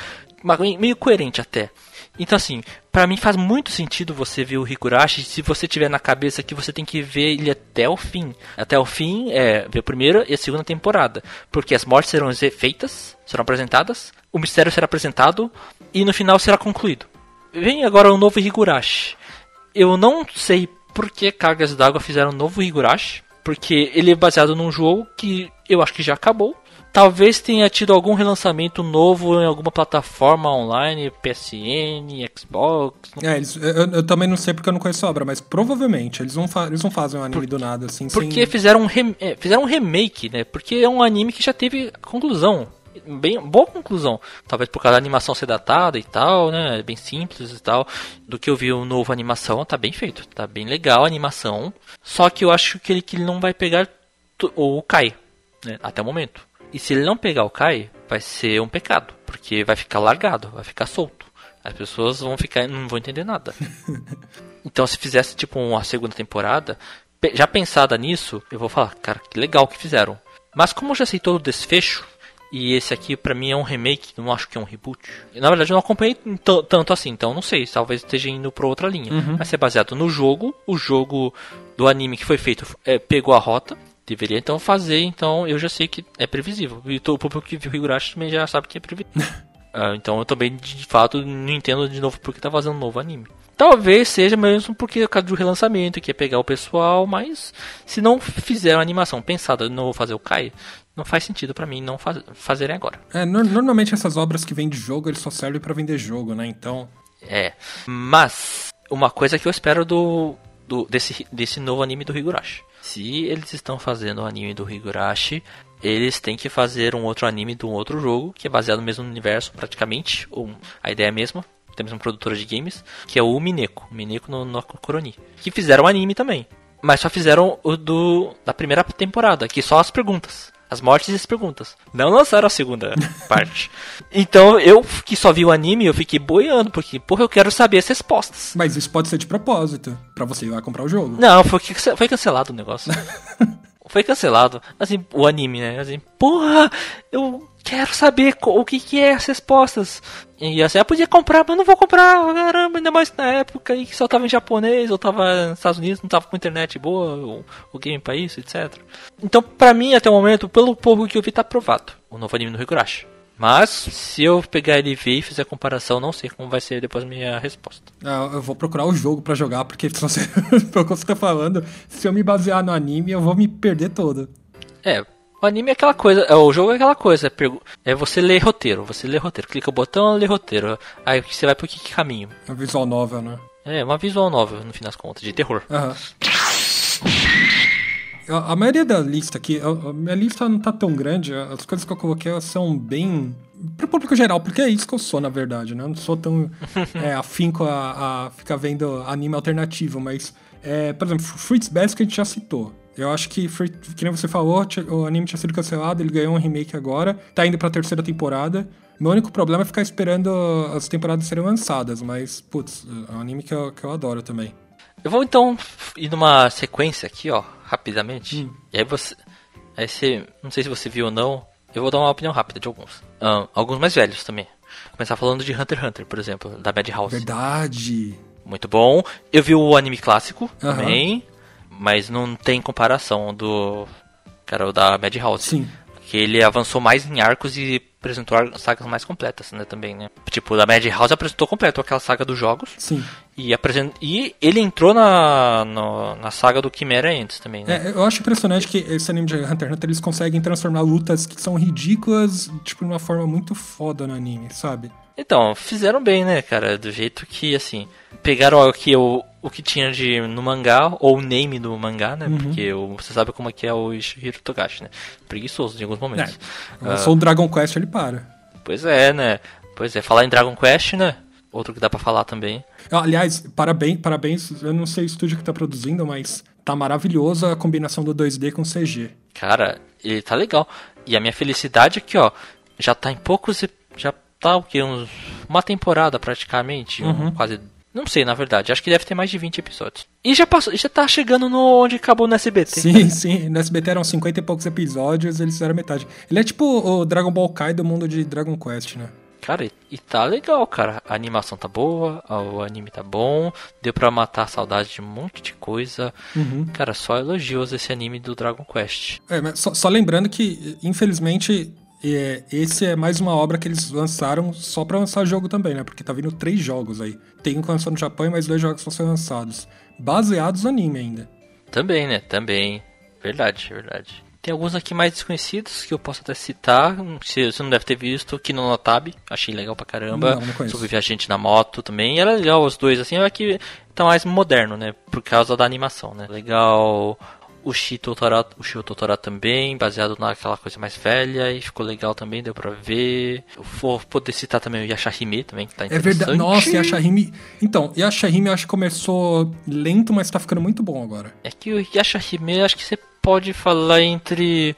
Speaker 3: meio coerente até. Então assim, para mim faz muito sentido você ver o Higurashi se você tiver na cabeça que você tem que ver ele até o fim. Até o fim é ver a primeira e a segunda temporada, porque as mortes serão feitas, serão apresentadas, o mistério será apresentado e no final será concluído. Vem agora o novo Higurashi. Eu não sei por que Cargas d'Água fizeram um novo Higurashi, porque ele é baseado num jogo que eu acho que já acabou. Talvez tenha tido algum relançamento novo em alguma plataforma online, PSN, Xbox.
Speaker 2: É, eles, eu, eu, também não sei porque eu não conheço a obra, mas provavelmente eles não, eles não fazem um anime por, do nada assim.
Speaker 3: Porque
Speaker 2: sem...
Speaker 3: fizeram, um é, fizeram um remake, né? Porque é um anime que já teve conclusão bem boa conclusão. Talvez por causa da animação ser datada e tal, né? Bem simples e tal. Do que eu vi o novo animação, tá bem feito. Tá bem legal a animação. Só que eu acho que ele, que ele não vai pegar o Kai, né? Até o momento. E se ele não pegar o Kai, vai ser um pecado. Porque vai ficar largado, vai ficar solto. As pessoas vão ficar não vão entender nada. então se fizesse tipo uma segunda temporada, já pensada nisso, eu vou falar, cara, que legal que fizeram. Mas como eu já sei todo o desfecho, e esse aqui, para mim, é um remake, não acho que é um reboot. Na verdade, eu não acompanhei tanto assim, então não sei, talvez esteja indo pra outra linha. Uhum. Mas é baseado no jogo, o jogo do anime que foi feito é, pegou a rota, deveria então fazer, então eu já sei que é previsível. E o público que viu Higurashi também já sabe que é previsível. uh, então eu também, de fato, não entendo de novo porque tá fazendo um novo anime. Talvez seja mesmo porque é causa do relançamento, que é pegar o pessoal, mas se não fizer uma animação pensada no fazer o Kai, não faz sentido para mim não faz, fazerem agora.
Speaker 2: É, no, normalmente essas obras que vêm de jogo, eles só servem para vender jogo, né? Então.
Speaker 3: É. Mas, uma coisa que eu espero do, do desse, desse novo anime do Higurashi. Se eles estão fazendo o anime do Higurashi, eles têm que fazer um outro anime de um outro jogo, que é baseado no mesmo universo, praticamente. Um, a ideia é a mesma. Temos uma produtora de games, que é o Mineko. Mineko no, no Koroni. Que fizeram anime também. Mas só fizeram o do da primeira temporada, que só as perguntas. As mortes e as perguntas. Não lançaram a segunda parte. Então eu que só vi o anime, eu fiquei boiando, porque, porra, eu quero saber as respostas.
Speaker 2: Mas isso pode ser de propósito, para você ir lá comprar o jogo.
Speaker 3: Não, foi, foi cancelado o negócio. foi cancelado. Assim, o anime, né? Assim, porra, eu quero saber o que, que é as respostas. E assim, eu podia comprar, mas não vou comprar, caramba, ainda mais na época aí que só tava em japonês, ou tava nos Estados Unidos, não tava com internet boa, ou o game pra isso, etc. Então, pra mim, até o momento, pelo pouco que eu vi, tá aprovado o novo anime no Higurashi. Mas, se eu pegar ele e ver e fizer a comparação, não sei como vai ser depois a minha resposta.
Speaker 2: Ah, eu vou procurar o jogo para jogar, porque se você, pelo que você tá falando, se eu me basear no anime, eu vou me perder todo.
Speaker 3: É, o anime é aquela coisa, é, o jogo é aquela coisa, é, é você ler roteiro, você lê roteiro, clica o botão, lê roteiro. Aí você vai pro que caminho?
Speaker 2: É uma visual novel, né?
Speaker 3: É, uma visual novel, no fim das contas, de terror.
Speaker 2: Aham. A, a, maioria da lista aqui, a, a, minha lista não tá tão grande, as coisas que eu coloquei são bem. pro público geral, porque é isso que eu sou, na verdade, né? Eu não sou tão é, afinco a, a ficar vendo anime alternativo, mas, é, por exemplo, Fruits Basket a gente já citou. Eu acho que, foi, que nem você falou, o anime tinha sido cancelado, ele ganhou um remake agora, tá indo pra terceira temporada. Meu único problema é ficar esperando as temporadas serem lançadas, mas, putz, é um anime que eu, que eu adoro também.
Speaker 3: Eu vou então ir numa sequência aqui, ó, rapidamente. Hum. E aí você. Aí você. Não sei se você viu ou não. eu vou dar uma opinião rápida de alguns. Uh, alguns mais velhos também. Começar falando de Hunter x Hunter, por exemplo, da Madhouse.
Speaker 2: Verdade.
Speaker 3: Muito bom. Eu vi o anime clássico também, mas não tem comparação do cara o da Madhouse.
Speaker 2: Sim.
Speaker 3: Que ele avançou mais em arcos e apresentou sagas mais completas, né, também, né? Tipo, da Madhouse apresentou completo aquela saga dos jogos.
Speaker 2: Sim.
Speaker 3: E, apresent... e ele entrou na, no, na saga do Chimera antes também, né?
Speaker 2: É, eu acho impressionante que esse anime de Hunter x Hunter eles conseguem transformar lutas que são ridículas, tipo, de uma forma muito foda no anime, sabe?
Speaker 3: Então, fizeram bem, né, cara? Do jeito que, assim, pegaram aqui o, o que tinha de no mangá, ou o name do mangá, né? Uhum. Porque o, você sabe como é que é o Ishihiro Togashi, né? Preguiçoso em alguns momentos.
Speaker 2: É. Eu sou um Dragon Quest, ele para.
Speaker 3: Pois é, né? Pois é, falar em Dragon Quest, né? Outro que dá para falar também.
Speaker 2: Aliás, parabéns, parabéns. Eu não sei o estúdio que tá produzindo, mas tá maravilhoso a combinação do 2D com CG.
Speaker 3: Cara, ele tá legal. E a minha felicidade aqui, ó, já tá em poucos. Já tá o que? Uns, uma temporada praticamente. Uhum. Um, quase. Não sei, na verdade. Acho que deve ter mais de 20 episódios. E já passou, já tá chegando no onde acabou no SBT.
Speaker 2: Sim, sim. No SBT eram 50 e poucos episódios, eles fizeram metade. Ele é tipo o Dragon Ball Kai do mundo de Dragon Quest, né?
Speaker 3: Cara, e tá legal, cara. A animação tá boa, o anime tá bom, deu pra matar a saudade de um monte de coisa.
Speaker 2: Uhum.
Speaker 3: Cara, só elogios esse anime do Dragon Quest.
Speaker 2: É, mas só, só lembrando que, infelizmente, é, esse é mais uma obra que eles lançaram só para lançar jogo também, né? Porque tá vindo três jogos aí. Tem um que lançou no Japão e mais dois jogos vão ser lançados. Baseados no anime ainda.
Speaker 3: Também, né? Também. Verdade, verdade. Tem alguns aqui mais desconhecidos que eu posso até citar. Se você não deve ter visto, que no Notab, achei legal pra caramba.
Speaker 2: Não, não
Speaker 3: Sobre Viajante na Moto também. Era legal os dois, assim, é que tá mais moderno, né? Por causa da animação, né? Legal o Shitotora, o Shitotora também, baseado naquela coisa mais velha, e ficou legal também, deu pra ver. Eu vou poder citar também o Yashahime também, que tá interessante.
Speaker 2: É verdade, nossa, Yashahime... Então, Yashahime eu acho que começou lento, mas tá ficando muito bom agora.
Speaker 3: É que o Yashahime, acho que você pode falar entre...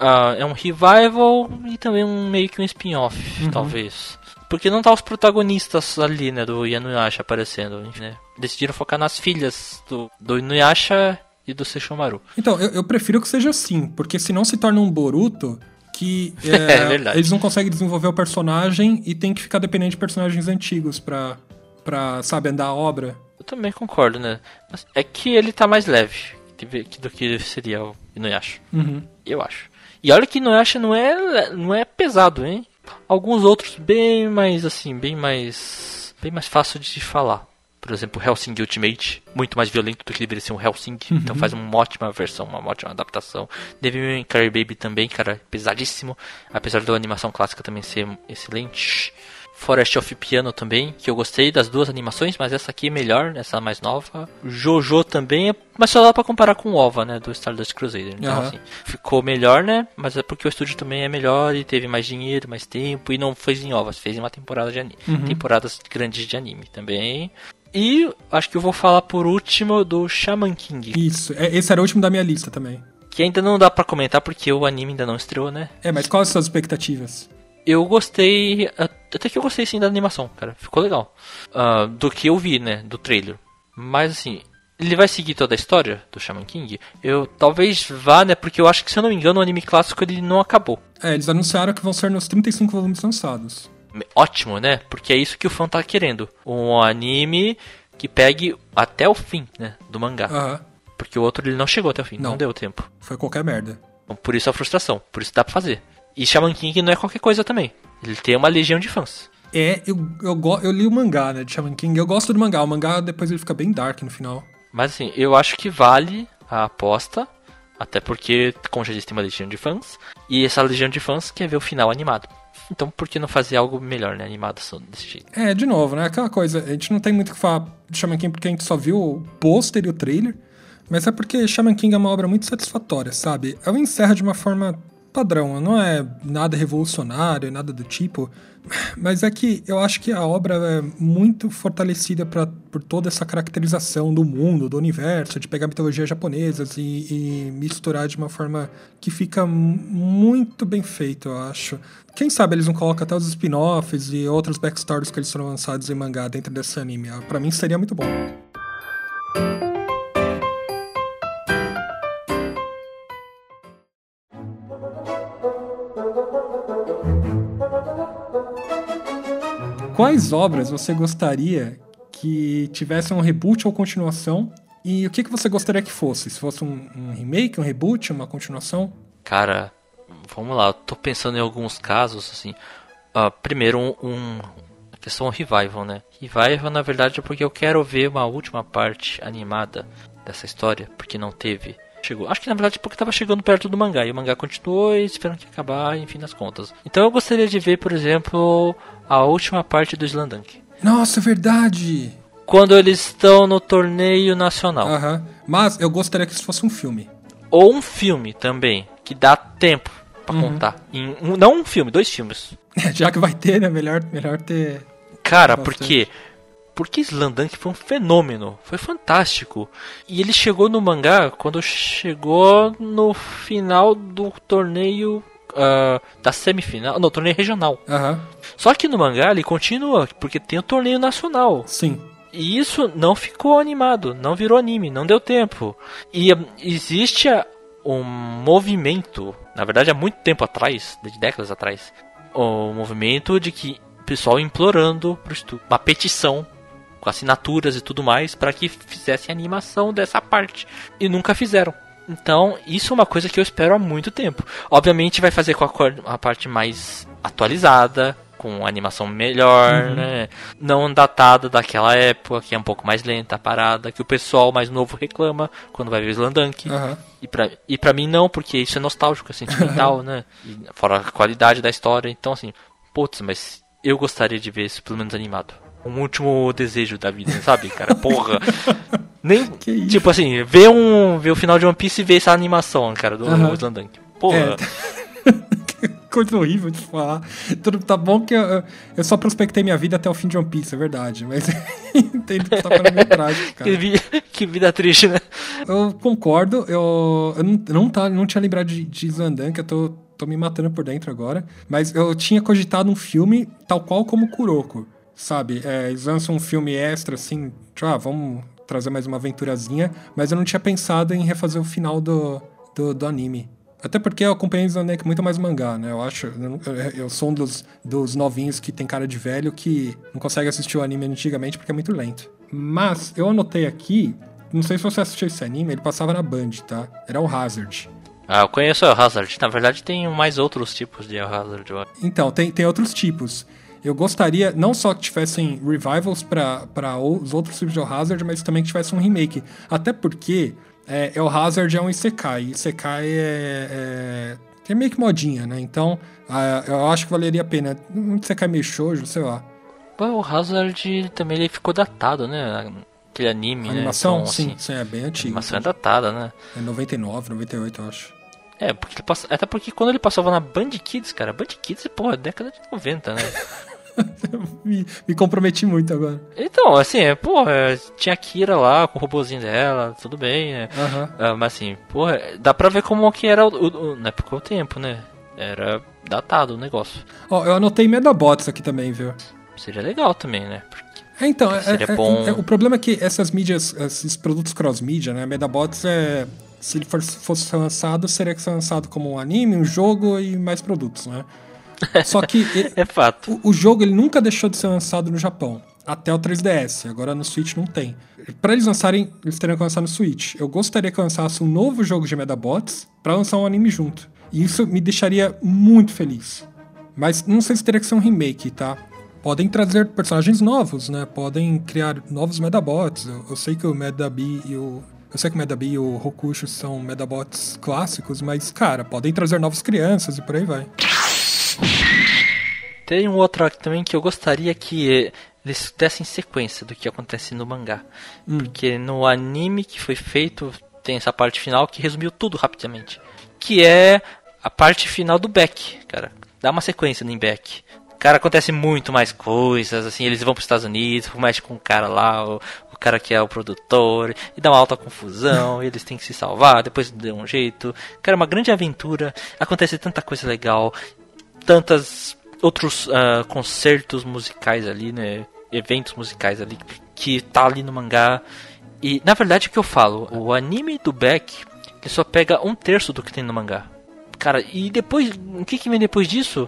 Speaker 3: Uh, é um revival e também um meio que um spin-off, uhum. talvez. Porque não tá os protagonistas ali, né, do Inuyasha aparecendo, né? Decidiram focar nas filhas do, do Inuyasha e do Sesshomaru.
Speaker 2: Então, eu, eu, prefiro que seja assim, porque senão se torna um Boruto que é, é eles não conseguem desenvolver o personagem e tem que ficar dependente de personagens antigos pra, pra sabe, andar a obra.
Speaker 3: Eu também concordo, né? Mas é que ele tá mais leve do que seria o Inuyasha.
Speaker 2: Uhum.
Speaker 3: Eu acho. E olha que Inuyasha não é, não é pesado, hein? Alguns outros bem mais, assim, bem mais... Bem mais fácil de falar por exemplo, Helsing Ultimate, muito mais violento do que deveria ser um Helsing, uhum. então faz uma ótima versão, uma ótima adaptação. Devil Cry Baby também, cara, pesadíssimo, apesar da animação clássica também ser excelente. Forest of Piano também, que eu gostei das duas animações, mas essa aqui é melhor, essa mais nova. Jojo também, mas só dá pra comparar com o OVA, né, do Stardust Crusader. Então, uhum. assim, ficou melhor, né, mas é porque o estúdio também é melhor e teve mais dinheiro, mais tempo, e não fez em OVAs, fez em uma temporada de anime. Uhum. Temporadas grandes de anime também. E acho que eu vou falar por último do Shaman King.
Speaker 2: Isso, é, esse era o último da minha lista também.
Speaker 3: Que ainda não dá para comentar porque o anime ainda não estreou, né?
Speaker 2: É, mas quais as suas expectativas?
Speaker 3: Eu gostei. Até que eu gostei sim da animação, cara. Ficou legal. Uh, do que eu vi, né? Do trailer. Mas assim, ele vai seguir toda a história do Shaman King? Eu talvez vá, né? Porque eu acho que, se eu não me engano, o anime clássico ele não acabou.
Speaker 2: É, eles anunciaram que vão ser nos 35 volumes lançados
Speaker 3: ótimo, né? Porque é isso que o fã tá querendo. Um anime que pegue até o fim, né? Do mangá.
Speaker 2: Uhum.
Speaker 3: Porque o outro ele não chegou até o fim, não, não deu tempo.
Speaker 2: Foi qualquer merda.
Speaker 3: Então, por isso a frustração, por isso dá pra fazer. E Shaman King não é qualquer coisa também. Ele tem uma legião de fãs.
Speaker 2: É, eu, eu, eu li o mangá, né, de Shaman King. Eu gosto do mangá. O mangá depois ele fica bem dark no final.
Speaker 3: Mas assim, eu acho que vale a aposta. Até porque, como já disse, tem uma legião de fãs. E essa legião de fãs quer ver o final animado. Então por que não fazer algo melhor, né? Animado desse jeito.
Speaker 2: É, de novo, né? Aquela coisa, a gente não tem muito o que falar de Shaman King porque a gente só viu o pôster e o trailer. Mas é porque Shaman King é uma obra muito satisfatória, sabe? Ela encerra de uma forma padrão, não é nada revolucionário, nada do tipo. Mas é que eu acho que a obra é muito fortalecida pra, por toda essa caracterização do mundo, do universo, de pegar mitologias japonesas e, e misturar de uma forma que fica muito bem feito, eu acho. Quem sabe eles não colocam até os spin-offs e outros backstories que eles foram lançados em mangá dentro desse anime. Para mim seria muito bom. Quais obras você gostaria que tivesse um reboot ou continuação? E o que, que você gostaria que fosse? Se fosse um, um remake, um reboot, uma continuação?
Speaker 3: Cara, vamos lá, eu tô pensando em alguns casos, assim. Uh, primeiro, um, um questão revival, né? Revival, na verdade, é porque eu quero ver uma última parte animada dessa história, porque não teve. Chegou. Acho que na verdade porque estava chegando perto do mangá. E o mangá continuou e esperando que acabar, enfim das contas. Então eu gostaria de ver, por exemplo, a última parte do Slandunk.
Speaker 2: Nossa, é verdade!
Speaker 3: Quando eles estão no torneio nacional.
Speaker 2: Aham. Mas eu gostaria que isso fosse um filme.
Speaker 3: Ou um filme também, que dá tempo pra
Speaker 2: Uhum.
Speaker 3: contar. Em um- não um filme, dois filmes.
Speaker 2: Já que vai ter, né? Melhor, melhor ter.
Speaker 3: Cara,
Speaker 2: Bastante.
Speaker 3: Porque Slandunk foi um fenômeno, foi fantástico. E ele chegou no mangá quando chegou no final do torneio ah, da semifinal, no torneio regional.
Speaker 2: Aham.
Speaker 3: Só que no mangá ele continua, porque tem o torneio nacional.
Speaker 2: Sim.
Speaker 3: E isso não ficou animado, não virou anime, não deu tempo. E hum, existe um movimento, na verdade há muito tempo atrás, de décadas atrás, o movimento de que o pessoal implorando uma petição com assinaturas e tudo mais para que fizessem animação dessa parte e nunca fizeram. Então, isso é uma coisa que eu espero há muito tempo. Obviamente vai fazer com a, a parte mais atualizada, com animação melhor, né? Não datada daquela época, que é um pouco mais lenta, parada, que o pessoal mais novo reclama quando vai ver Slandunk.
Speaker 2: Aham.
Speaker 3: E pra, e pra mim não, porque isso é nostálgico, é sentimental, né? E fora a qualidade da história. Então, assim, putz, mas eu gostaria de ver isso pelo menos animado. Um último desejo da vida, sabe, cara? Porra. Nem,
Speaker 2: Que isso?
Speaker 3: tipo assim, ver, um, ver o final de One Piece e ver essa animação, cara, do
Speaker 2: Aham.
Speaker 3: Slandunk. Porra.
Speaker 2: Coisa horrível de falar. Tudo tá bom que eu, eu só prospectei minha vida até o fim de One Piece, é verdade. Mas entendo que tá falando meio trágico, cara.
Speaker 3: Que, vi- que vida triste, né?
Speaker 2: Eu concordo, eu, eu não, não, tá, não tinha lembrado de, de Zandan, que eu tô, tô me matando por dentro agora. Mas eu tinha cogitado um filme tal qual como Kuroko, sabe? É, eles lançam um filme extra, assim, tipo, ah, vamos trazer mais uma aventurazinha. Mas eu não tinha pensado em refazer o final do, do, do anime. Até porque eu acompanhei Zanek muito mais mangá, né? Eu acho. Eu, eu- sou um dos, dos novinhos que tem cara de velho que não consegue assistir o anime antigamente porque é muito lento. Mas eu anotei aqui. Não sei se você assistiu esse anime, ele passava na Band, tá? Era o Hazard.
Speaker 3: Ah, eu conheço o Hazard. Na verdade, tem mais outros tipos de Hazard.
Speaker 2: Então, tem, tem outros tipos. Eu gostaria não só que tivessem revivals para os outros tipos de Hazard, mas também que tivesse um remake. Até porque é, El Hazard é um Isekai. Isekai é, é, é meio que modinha, né? Então, ah, eu acho que valeria a pena. Um Isekai meio shoujo, sei lá.
Speaker 3: Pô, o Hazard também ele ficou datado, né? Aquele anime,
Speaker 2: A
Speaker 3: né?
Speaker 2: animação,
Speaker 3: Então,
Speaker 2: sim,
Speaker 3: assim,
Speaker 2: sim, é bem
Speaker 3: a
Speaker 2: antigo.
Speaker 3: animação é datada, né?
Speaker 2: É 99, 98, eu acho.
Speaker 3: É, porque ele passa... até porque quando ele passava na Band Kids, cara, Band Kids, porra, década de 90, né?
Speaker 2: me, me comprometi muito agora.
Speaker 3: Então, assim, é, porra, tinha a Kira lá com o robozinho dela, tudo bem, né? Ah, mas assim, porra, dá pra ver como que era o, o, o- na época o tempo, né? Era datado o negócio.
Speaker 2: Ó, eu anotei Medabots aqui também, viu?
Speaker 3: Seria legal também, né? Porque
Speaker 2: É, então, é, é-
Speaker 3: bom.
Speaker 2: é- o problema é que essas mídias, esses produtos cross-mídia, né? Medabots é. Se ele fosse lançado, seria lançado como um anime, um jogo e mais produtos, né? Só que
Speaker 3: é fato.
Speaker 2: o, o jogo ele nunca deixou de ser lançado no Japão. Até o 3DS. Agora no Switch não tem. Pra eles lançarem, eles teriam que lançar no Switch. Eu gostaria que lançasse um novo jogo de Medabots pra lançar um anime junto. E isso me deixaria muito feliz. Mas não sei se teria que ser um remake, tá? Podem trazer personagens novos, né? Podem criar novos Medabots. Eu, eu sei que o Medabi e o. Eu sei que o Medabi e o Rokusho são Medabots clássicos, mas, cara, podem trazer novas crianças e por aí vai.
Speaker 3: Tem um outro aqui também que eu gostaria que eh, eles dessem sequência do que acontece no mangá. Porque no anime que foi feito tem essa parte final que resumiu tudo rapidamente. Que é a parte final do Beck, cara. Dá uma sequência no Beck. Cara, acontece muito mais coisas, assim, eles vão para os Estados Unidos, mexe com o cara lá, o, o cara que é o produtor, e dá uma alta confusão, e eles têm que se salvar, depois deu um jeito. Cara, é uma grande aventura, acontece tanta coisa legal, tantas outros ah, concertos musicais ali, né? Eventos musicais ali que tá ali no mangá. E na verdade o que eu falo, o anime do Beck ele só pega um terço do que tem no mangá. Cara, e depois, o que que vem depois disso?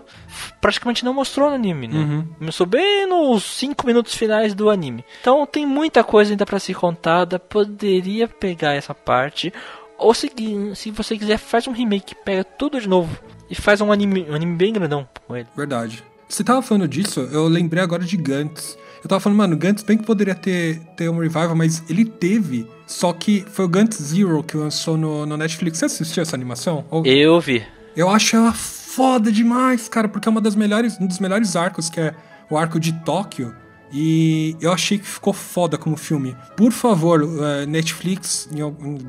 Speaker 3: Praticamente não mostrou no anime, né?
Speaker 2: Uhum.
Speaker 3: Começou bem nos 5 minutos finais do anime. Então tem muita coisa ainda pra ser contada. Poderia pegar essa parte. Ou se, se você quiser, faz um remake, pega tudo de novo. E faz um anime, um anime bem grandão com ele.
Speaker 2: Verdade. Você tava falando disso, eu lembrei agora de Gantz. Eu tava falando, mano, Gantz bem que poderia ter, ter um revival, mas ele teve. Só que foi o Gantz Zero que lançou no, no Netflix. Você assistiu essa animação? Ou-
Speaker 3: Eu vi.
Speaker 2: Eu acho ela foda demais, cara, porque é uma das melhores, um dos melhores arcos, que é o arco de Tóquio. E eu achei que ficou foda como filme. Por favor, eh, Netflix,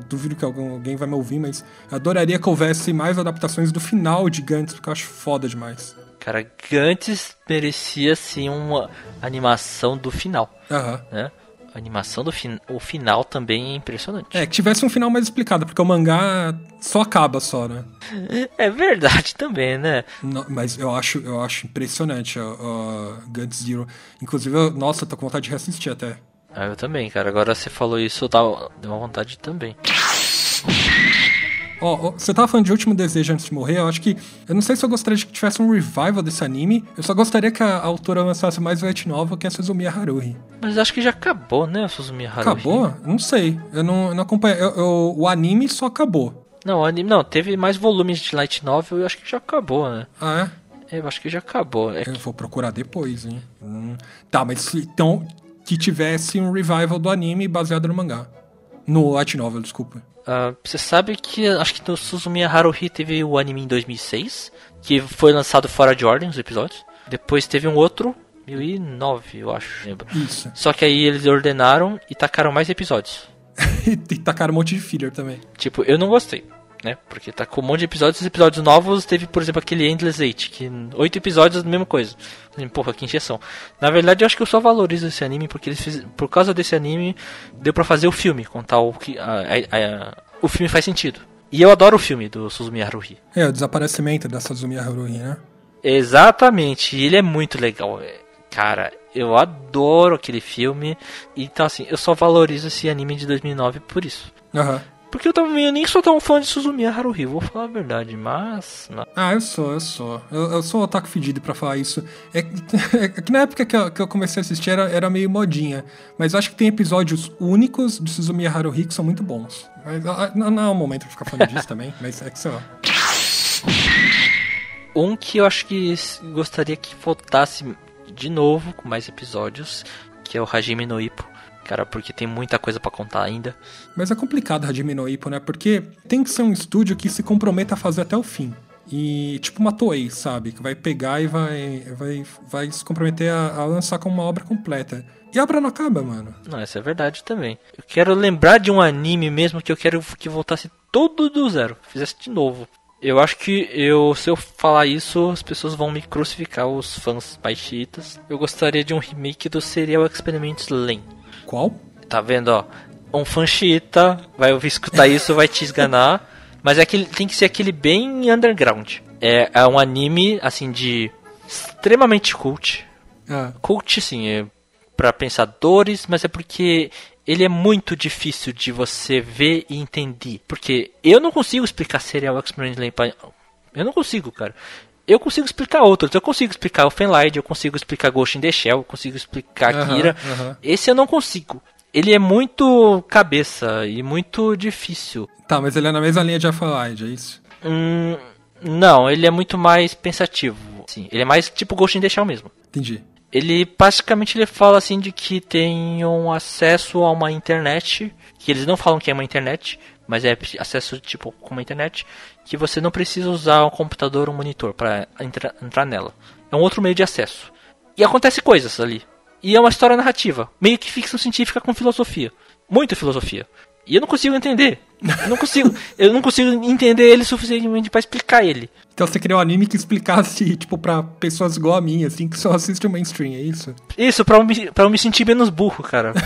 Speaker 2: duvido que alguém vai me ouvir, mas adoraria que houvesse mais adaptações do final de Gantz, porque eu acho foda demais.
Speaker 3: Cara, Gantz merecia sim uma animação do final,
Speaker 2: Aham.
Speaker 3: né? A animação do fin o final também é impressionante.
Speaker 2: É, que tivesse um final mais explicado, porque o mangá só acaba só, né?
Speaker 3: É verdade também, né?
Speaker 2: Não, mas eu acho, eu acho impressionante a, Gantz Zero. Inclusive, eu- nossa, tô com vontade de reassistir até.
Speaker 3: Ah, eu também, cara. Agora você falou isso, eu tava... deu uma vontade também.
Speaker 2: Ó, ó, você tava falando de Último Desejo Antes de Morrer, eu acho que. Eu não sei se eu gostaria de que tivesse um revival desse anime. Eu só gostaria que a, a autora lançasse mais light novel que é a Suzumiya Haruhi.
Speaker 3: Mas acho que já acabou, né, o Suzumiya Haruhi?
Speaker 2: Acabou? Não sei. Eu não, eu não acompanho. eu- eu- o anime só acabou.
Speaker 3: Não, o anime, não, teve mais volumes de light novel e eu acho que já acabou, né?
Speaker 2: Ah,
Speaker 3: É, Eu acho que já acabou. É
Speaker 2: é? Eu vou procurar depois, hein? Hum. Tá, mas então. Que tivesse um revival do anime baseado no mangá. No light novel, desculpa.
Speaker 3: Ah, você sabe que acho que no Suzumiya Haruhi teve o anime em 2006, que foi lançado fora de ordem os episódios. Depois teve um outro, 2009, eu acho, lembro.
Speaker 2: Isso.
Speaker 3: Só que aí eles ordenaram e tacaram mais episódios.
Speaker 2: e tacaram um monte de filler também.
Speaker 3: Tipo, eu não gostei, né? Porque tá com um monte de episódios, os episódios novos teve, por exemplo, aquele Endless Eight, que oito episódios da mesma coisa. Porra, que injeção. Na verdade, eu acho que eu só valorizo esse anime porque eles fiz... por causa desse anime deu pra fazer o filme, contar o que a- a- a- o filme faz sentido. E eu adoro o filme do Suzumiya Haruhi.
Speaker 2: É, o desaparecimento da Suzumiya Haruhi, né?
Speaker 3: Exatamente, ele é muito legal. é. Cara, eu adoro aquele filme. Então, assim, eu só valorizo esse anime de 2009 por isso.
Speaker 2: Aham.
Speaker 3: Porque eu também eu nem sou tão fã de Suzumiya Haruhi, vou falar a verdade, mas...
Speaker 2: Ah, eu sou, eu sou. Eu, eu sou um otaku fedido pra falar isso. É, que- é que na época que eu, que eu comecei a assistir era, era meio modinha. Mas eu acho que tem episódios únicos de Suzumiya Haruhi que são muito bons. Mas ah, não, não é o momento de ficar falando disso também, mas é que sei lá.
Speaker 3: Um que eu acho que gostaria que voltasse de novo com mais episódios, que é o Hajime no Ippo. Cara, porque tem muita coisa pra contar ainda.
Speaker 2: Mas é complicado Hajime no Ippo, né? Porque tem que ser um estúdio que se comprometa a fazer até o fim. E tipo uma Toei, sabe? Que vai pegar e vai, vai, vai se comprometer a, a lançar como uma obra completa. E a obra não acaba, mano.
Speaker 3: Não, isso é verdade também. Eu quero lembrar de um anime mesmo que eu quero que voltasse todo do zero, fizesse de novo. Eu acho que eu, se eu falar isso, as pessoas vão me crucificar, os fãs mais chiitas. Eu gostaria de um remake do Serial Experiments Lain.
Speaker 2: Qual?
Speaker 3: Tá vendo, ó? Um fã xiita vai ouvir escutar isso, vai te esganar. Mas é aquele, tem que ser aquele bem underground. É, é um anime, assim, de extremamente cult.
Speaker 2: Ah,
Speaker 3: Cult, sim, é pra pensadores, mas é porque ele é muito difícil de você ver e entender. Porque eu não consigo explicar Serial Experiment Lane pra... Eu não consigo, cara. Eu consigo explicar outros. Eu consigo explicar o Fenlight, eu consigo explicar Ghost in the Shell, eu consigo explicar
Speaker 2: Aham,
Speaker 3: Kira.
Speaker 2: aham.
Speaker 3: Esse eu não consigo. Ele é muito cabeça e muito difícil.
Speaker 2: tá, mas ele é na mesma linha de Alphalide, é isso?
Speaker 3: Hum, não, ele é muito mais pensativo. Sim, ele é mais tipo Ghost in the Shell mesmo.
Speaker 2: Entendi.
Speaker 3: Ele praticamente ele fala assim de que tem um acesso a uma internet, que eles não falam que é uma internet, mas é acesso tipo com uma internet, que você não precisa usar um computador ou um monitor para entrar nela. É um outro meio de acesso. E acontece coisas ali. E é uma história narrativa, meio que ficção científica com filosofia, muita filosofia. E eu não consigo entender. Eu não consigo, eu não consigo entender ele suficientemente para explicar ele.
Speaker 2: Então você queria um anime que explicasse, tipo, pra pessoas igual a mim, assim, que só assistem o mainstream, é isso?
Speaker 3: Isso, pra eu me, pra eu me sentir menos burro, cara.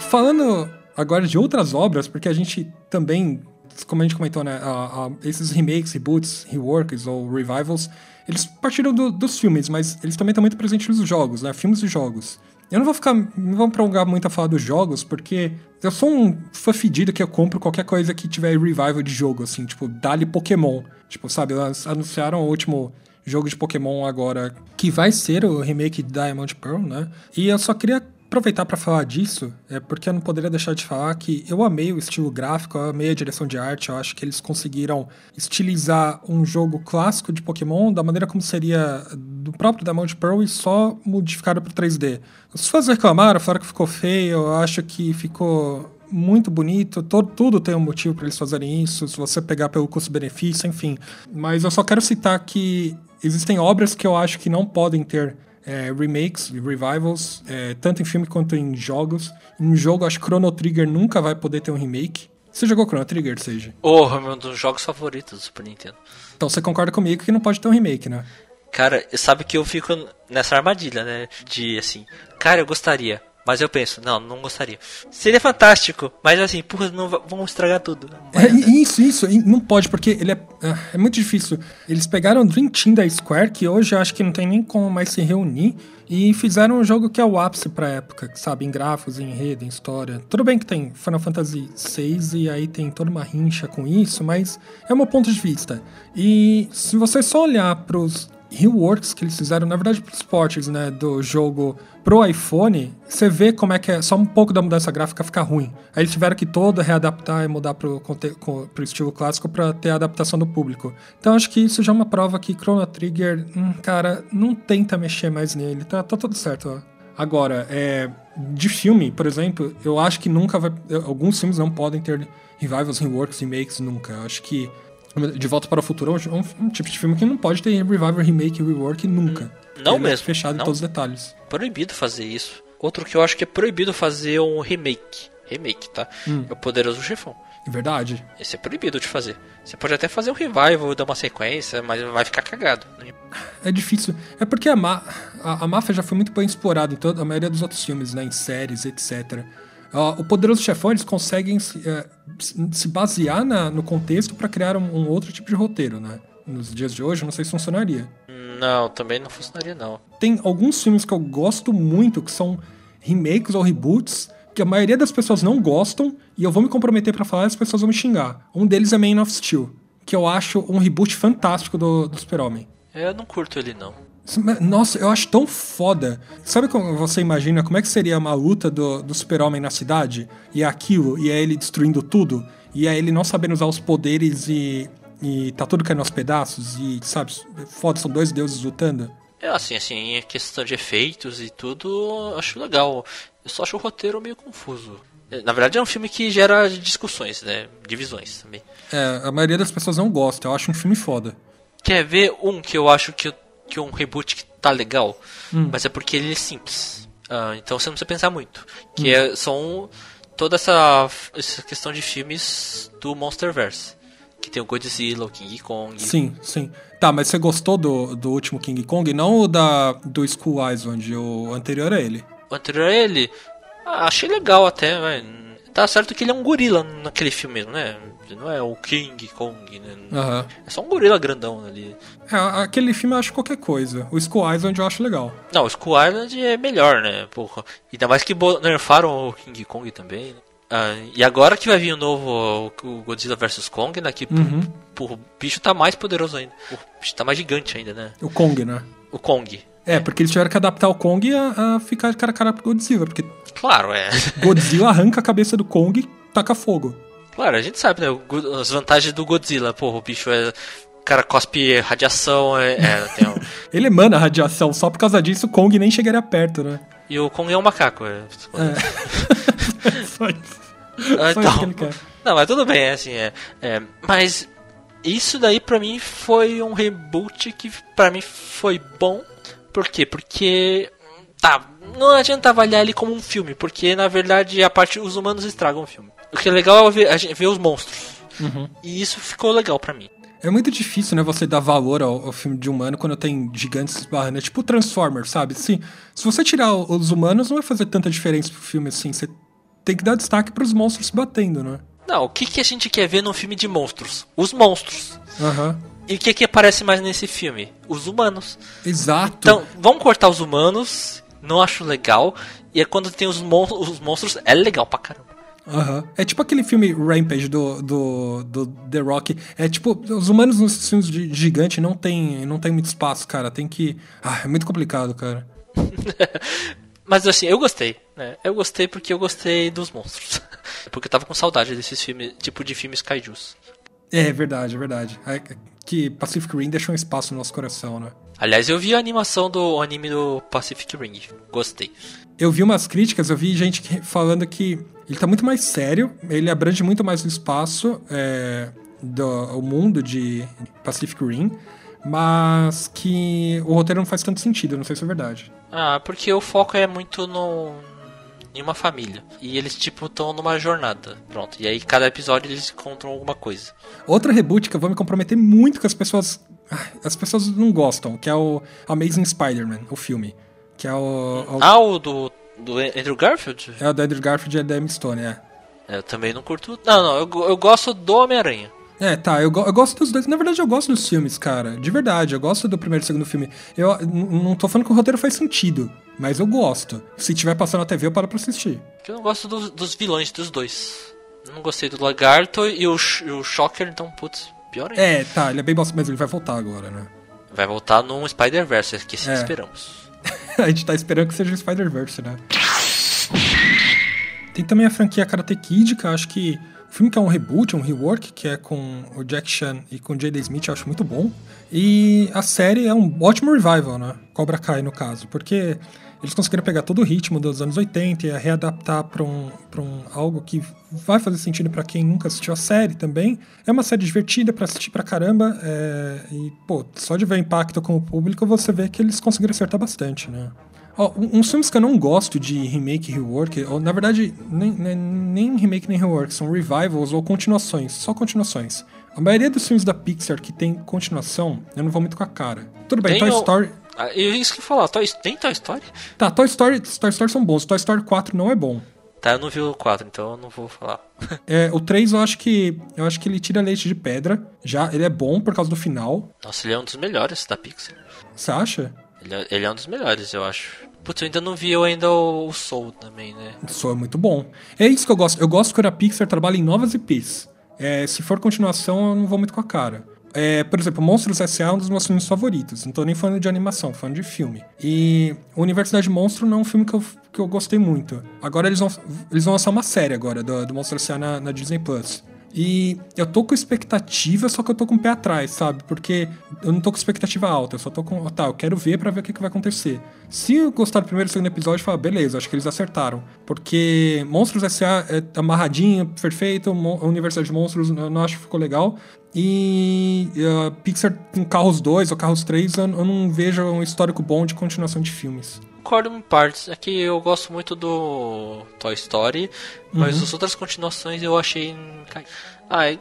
Speaker 2: Falando agora de outras obras, porque a gente também, como a gente comentou, né, a- a- esses remakes, reboots, reworks ou revivals, eles partiram do- dos filmes, mas eles também estão muito presentes nos jogos, né, filmes e jogos. Eu não vou ficar. Não vou prolongar muito a falar dos jogos, porque eu sou um fã fedido que eu compro qualquer coisa que tiver revival de jogo, assim, tipo, dali Pokémon. Tipo, sabe, elas anunciaram o último jogo de Pokémon agora, que vai ser o remake de Diamond Pearl, né? E eu só queria aproveitar para falar disso, é porque eu não poderia deixar de falar que eu amei o estilo gráfico, eu amei a direção de arte, eu acho que eles conseguiram estilizar um jogo clássico de Pokémon da maneira como seria do próprio Diamond Pearl e só modificado para 3D. Os fãs reclamaram, falaram que ficou feio, eu acho que ficou muito bonito, todo, tudo tem um motivo para eles fazerem isso, se você pegar pelo custo-benefício, enfim. Mas eu só quero citar que existem obras que eu acho que não podem ter é, remakes revivals, é, tanto em filme quanto em jogos. Em jogo, acho que Chrono Trigger nunca vai poder ter um remake. Você jogou Chrono Trigger, seja?
Speaker 3: Oh, é um dos jogos favoritos do Super Nintendo.
Speaker 2: Então você concorda comigo que não pode ter um remake, né?
Speaker 3: Cara, sabe que eu fico nessa armadilha, né? De assim, cara, eu gostaria. Mas eu penso, não, não gostaria. Seria fantástico, mas assim, porra, não vamos estragar tudo.
Speaker 2: É, isso, isso, não pode, porque ele é, é, é muito difícil. Eles pegaram o Dream Team da Square, que hoje eu acho que não tem nem como mais se reunir, e fizeram um jogo que é o ápice pra época, sabe? Em gráficos, em enredo, em história. Tudo bem que tem Final Fantasy VI e aí tem toda uma rincha com isso, mas é o meu ponto de vista. E se você só olhar pros reworks que eles fizeram, na verdade, para os ports né, do jogo pro iPhone, você vê como é que é só um pouco da mudança gráfica ficar ruim. Aí eles tiveram que todo readaptar e mudar pro, pro estilo clássico para ter a adaptação do público. Então acho que isso já é uma prova que Chrono Trigger, hum, cara, não tenta mexer mais nele. Tá, tá tudo certo, ó. Agora, é, de filme, por exemplo, eu acho que nunca vai. Alguns filmes não podem ter revivals, reworks, remakes, nunca. Eu acho que de Volta para o Futuro é um, um, tipo de filme que não pode ter revival, remake, rework nunca.
Speaker 3: Não é mesmo.
Speaker 2: É fechado
Speaker 3: não.
Speaker 2: em todos os detalhes.
Speaker 3: Proibido fazer isso. Outro que eu acho que é proibido fazer um remake. Remake, tá? Hum. É o Poderoso Chefão.
Speaker 2: Verdade.
Speaker 3: Esse é proibido de fazer. Você pode até fazer um revival, dar uma sequência, mas vai ficar cagado.
Speaker 2: É difícil. É porque a, a, a máfia já foi muito bem explorada em toda a maioria dos outros filmes, né? Em séries, etc. Uh, o Poderoso Chefão, eles conseguem se, uh, se basear na, no contexto para criar um, um, outro tipo de roteiro, né? Nos dias de hoje, não sei se funcionaria.
Speaker 3: Não, também não funcionaria, não.
Speaker 2: Tem alguns filmes que eu gosto muito, que são remakes ou reboots, que a maioria das pessoas não gostam, e eu vou me comprometer para falar e as pessoas vão me xingar. Um deles é Man of Steel, que eu acho um reboot fantástico do, do Super-Homem.
Speaker 3: Eu não curto ele, não.
Speaker 2: Nossa, eu acho tão foda. Sabe como você imagina como é que seria uma luta do, do super-homem na cidade? E é aquilo, e é ele destruindo tudo? E é ele não sabendo usar os poderes e, e tá tudo caindo aos pedaços? E, sabe, foda, são dois deuses lutando?
Speaker 3: É assim, assim, em questão de efeitos e tudo, acho legal. Eu só acho o roteiro meio confuso. É, na verdade é um filme que gera discussões, né? Divisões também.
Speaker 2: É, a maioria das pessoas não gosta, eu acho um filme foda.
Speaker 3: Quer ver um que eu acho que que um reboot que tá legal, hum. mas é porque ele é simples. Uh, então você não precisa pensar muito. Que hum. é, são toda essa, essa questão de filmes do Monsterverse. Que tem o Godzilla, o King Kong.
Speaker 2: Sim, sim. Tá, mas você gostou do, do último King Kong? Não o da, do School Island, o anterior a ele.
Speaker 3: O anterior a ele? Ah, achei legal até, mas Tá certo que ele é um gorila naquele filme mesmo, né? Não é o King Kong, né?
Speaker 2: Uhum.
Speaker 3: É só um gorila grandão ali.
Speaker 2: É, aquele filme eu acho qualquer coisa. O Skull Island eu acho legal.
Speaker 3: Não, o Skull Island é melhor, né? Porra. Ainda mais que nerfaram o King Kong também, né? Ah, e agora que vai vir o novo o Godzilla vs Kong, né? Que uhum. porra, o bicho tá mais poderoso ainda. O bicho tá mais gigante ainda, né?
Speaker 2: O Kong, né?
Speaker 3: O Kong.
Speaker 2: É, porque eles tiveram que adaptar o Kong a, a ficar cara a cara pro Godzilla, porque.
Speaker 3: Claro, é.
Speaker 2: Godzilla arranca a cabeça do Kong e taca fogo.
Speaker 3: Claro, a gente sabe, né? As vantagens do Godzilla. Porra, o bicho é. O cara cospe radiação, é. é um...
Speaker 2: Ele emana radiação, só por causa disso o Kong nem chegaria perto, né?
Speaker 3: E o Kong é um macaco, é.
Speaker 2: é. só isso.
Speaker 3: Ah, então, ele quer. Não, mas tudo bem, é assim, é, é. Mas isso daí pra mim foi um reboot que pra mim foi bom por quê? Porque. Tá, não adianta avaliar ele como um filme, porque na verdade a parte os humanos estragam o filme. O que é legal é ver, ver os monstros.
Speaker 2: Uhum.
Speaker 3: E isso ficou legal para mim.
Speaker 2: É muito difícil, né, você dar valor ao, ao, filme de humano quando tem gigantes esbarrando. É tipo Transformers, sabe? Assim, se você tirar os humanos, não vai fazer tanta diferença pro filme assim. Você tem que dar destaque para os monstros se batendo, né?
Speaker 3: Não, o que, que a gente quer ver num filme de monstros? Os monstros.
Speaker 2: Aham. Uhum.
Speaker 3: E o que, que aparece mais nesse filme? Os humanos.
Speaker 2: Exato.
Speaker 3: Então, vamos cortar os humanos não acho legal. E é quando tem os, mon os monstros, é legal pra caramba.
Speaker 2: Uhum. É tipo aquele filme Rampage do, do, do The Rock. É tipo, os humanos nos filmes de gigante não tem, não tem muito espaço, cara. Tem que. Ah, é muito complicado, cara.
Speaker 3: Mas assim, eu gostei, né? Eu gostei porque eu gostei dos monstros. porque eu tava com saudade desses filmes, tipo de filmes kaijus.
Speaker 2: É verdade, é verdade. Que Pacific Rim deixou um espaço no nosso coração, né?
Speaker 3: Aliás, eu vi a animação do anime do Pacific Rim. Gostei.
Speaker 2: Eu vi umas críticas, eu vi gente falando que ele tá muito mais sério, ele abrange muito mais o espaço, é, do o mundo de Pacific Rim, mas que o roteiro não faz tanto sentido, não sei se é verdade.
Speaker 3: Ah, porque o foco é muito no em uma família. E eles, tipo, estão numa jornada. Pronto. E aí, cada episódio eles encontram alguma coisa.
Speaker 2: Outra reboot que eu vou me comprometer muito que as pessoas. As pessoas não gostam, que é o Amazing Spider-Man, o filme. Que é o.
Speaker 3: o... Ah, o do, do Andrew Garfield?
Speaker 2: É o do Andrew Garfield e a da Emma Stone, é.
Speaker 3: Eu também não curto. Não, não, eu, eu gosto do Homem-Aranha.
Speaker 2: É, tá, eu, eu, gosto dos dois. Na verdade, eu gosto dos filmes, cara. De verdade, eu gosto do primeiro e segundo filme. Eu não tô falando que o roteiro faz sentido, mas eu gosto. Se tiver passando na TV, eu paro pra assistir.
Speaker 3: Eu não gosto do, dos vilões dos dois. não gostei do Lagarto e o, o Shocker, então, putz, pior ainda.
Speaker 2: É, tá, ele é bem bosta, mas ele vai voltar agora, né?
Speaker 3: Vai voltar num Spider-Verse, que é. esperamos.
Speaker 2: a gente tá esperando que seja um Spider-Verse, né? Tem também a franquia Karate Kid, que eu acho que o filme que é um reboot, um rework, que é com o Jack Chan e com o J.D. Smith, eu acho muito bom. E a série é um ótimo revival, né? Cobra Kai, no caso, porque eles conseguiram pegar todo o ritmo dos anos 80 e readaptar para um, um algo que vai fazer sentido para quem nunca assistiu a série também. É uma série divertida para assistir pra caramba. É, e, pô, só de ver impacto com o público, você vê que eles conseguiram acertar bastante, né? Oh, uns filmes que eu não gosto de remake e rework, ou na verdade, nem, nem, nem, remake nem rework, são revivals ou continuações, só continuações. A maioria dos filmes da Pixar que tem continuação, eu não vou muito com a cara. Tudo bem, tem Toy o... Story.
Speaker 3: Ah, eu isso que falar, Toy... tem Toy Story?
Speaker 2: Tá, Toy Story, Toy Story são bons, Toy Story 4 não é bom.
Speaker 3: Tá, eu não vi o 4, então eu não vou falar.
Speaker 2: é, o 3 eu acho que. Eu acho que ele tira leite de pedra. Já, ele é bom por causa do final.
Speaker 3: Nossa, ele é um dos melhores da Pixar.
Speaker 2: Você acha?
Speaker 3: Ele é, ele é um dos melhores, eu acho. Putz, eu ainda não vi eu ainda o, o Soul também, né?
Speaker 2: Soul é muito bom. É isso que eu gosto. Eu gosto quando a Pixar trabalha em novas IPs. É, se for continuação, eu não vou muito com a cara. É, por exemplo, Monstros S.A. é um dos meus filmes favoritos. Não tô nem falando de animação, falando de filme. E Universidade Monstro não é um filme que eu, que eu gostei muito. Agora eles vão, eles vão lançar uma série agora do, do Monstros S.A. Na, na Disney Plus. E eu tô com expectativa, só que eu tô com o pé atrás, sabe? Porque eu não tô com expectativa alta, eu só tô com. Tá, eu quero ver para ver o que, que vai acontecer. Se eu gostar do primeiro e segundo episódio, falar, beleza, acho que eles acertaram. Porque Monstros S.A. é amarradinho, perfeito, a Universidade de Monstros eu não acho que ficou legal. E uh, Pixar com Carros 2 ou Carros 3, eu, eu não vejo um histórico bom de continuação de filmes
Speaker 3: concordo em partes. É que eu gosto muito do Toy Story, mas uhum. as outras continuações eu achei. Ah,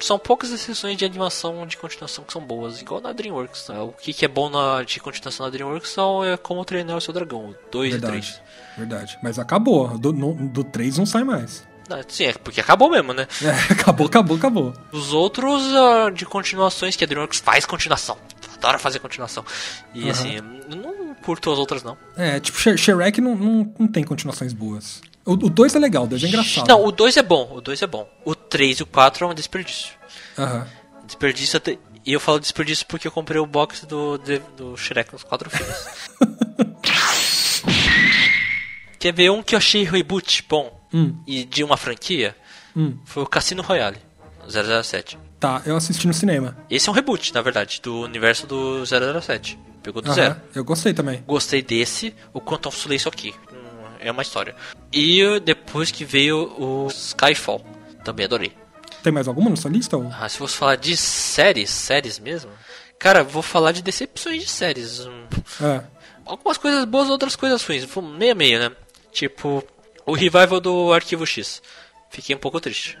Speaker 3: são poucas exceções de animação de continuação que são boas, igual na DreamWorks. Né? O que, que é bom na, de continuação na DreamWorks são é como treinar o seu dragão, 2 e 3.
Speaker 2: Verdade. Mas acabou. Do, no, do 3 não sai mais.
Speaker 3: Não, sim, é porque acabou mesmo, né?
Speaker 2: É, acabou, acabou, acabou.
Speaker 3: Os outros uh, de continuações que a DreamWorks faz continuação. Adora fazer continuação. E uhum. assim, não curto as outras, não.
Speaker 2: É, tipo, Shrek não, não, não tem continuações boas. O 2 é legal, o 2 é engraçado.
Speaker 3: Não, o 2 é bom, o 2 é bom. O 3 e o 4 é um desperdício.
Speaker 2: Aham.
Speaker 3: Desperdício até... E eu falo desperdício porque eu comprei o box do, do Shrek nos quatro filmes. Quer ver um que eu achei reboot bom
Speaker 2: hum.
Speaker 3: e de uma franquia?
Speaker 2: Hum.
Speaker 3: Foi o Cassino Royale, 007.
Speaker 2: Tá, eu assisti no cinema.
Speaker 3: Esse é um reboot, na verdade, do universo do 007. Pegou do
Speaker 2: Aham,
Speaker 3: zero.
Speaker 2: Eu gostei também.
Speaker 3: Gostei desse, o Quantum of Solace aqui. Hum, é uma história. E depois que veio o Skyfall. Também adorei.
Speaker 2: Tem mais alguma na sua lista? Ou?
Speaker 3: Ah, se fosse falar de séries, séries mesmo. Cara, vou falar de decepções de séries.
Speaker 2: É.
Speaker 3: Algumas coisas boas, outras coisas ruins. Meia meia, né? Tipo, o revival do Arquivo X. Fiquei um pouco triste.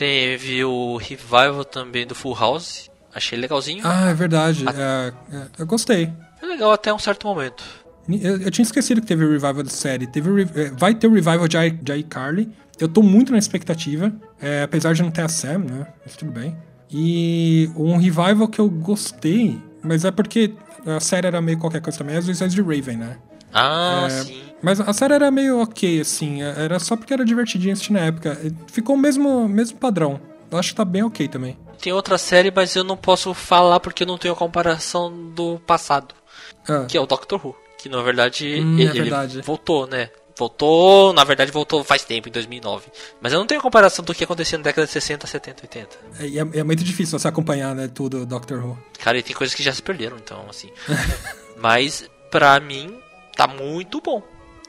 Speaker 3: Teve o revival também do Full House. Achei legalzinho.
Speaker 2: Ah, é verdade. A... É, é, eu gostei.
Speaker 3: É legal até um certo momento.
Speaker 2: Eu, eu tinha esquecido que teve o revival da série. Teve é, vai ter o revival de, I, de iCarly. Eu tô muito na expectativa. É, apesar de não ter a Sam, né? Mas tudo bem. E um revival que eu gostei, mas é porque a série era meio qualquer coisa também, às vezes é de Raven, né?
Speaker 3: Ah,
Speaker 2: É,
Speaker 3: sim.
Speaker 2: Mas a série era meio ok, assim. é- Era só porque era divertidinha assistir na época. Ficou o mesmo, mesmo padrão. Eu acho que tá bem ok também.
Speaker 3: Tem outra série, mas eu não posso falar porque eu não tenho a comparação do passado.
Speaker 2: Ah,
Speaker 3: Que é o Doctor Who. Que na verdade,
Speaker 2: Hum, é
Speaker 3: ele,
Speaker 2: verdade.
Speaker 3: ele voltou, né? Voltou, na verdade voltou faz tempo, em 2009. Mas eu não tenho comparação do que acontecia na década de 60, 70, 80.
Speaker 2: é, é, é muito difícil você acompanhar, né, tudo Doctor Who.
Speaker 3: Cara, e tem coisas que já se perderam, então, assim. Mas, pra mim, tá muito bom.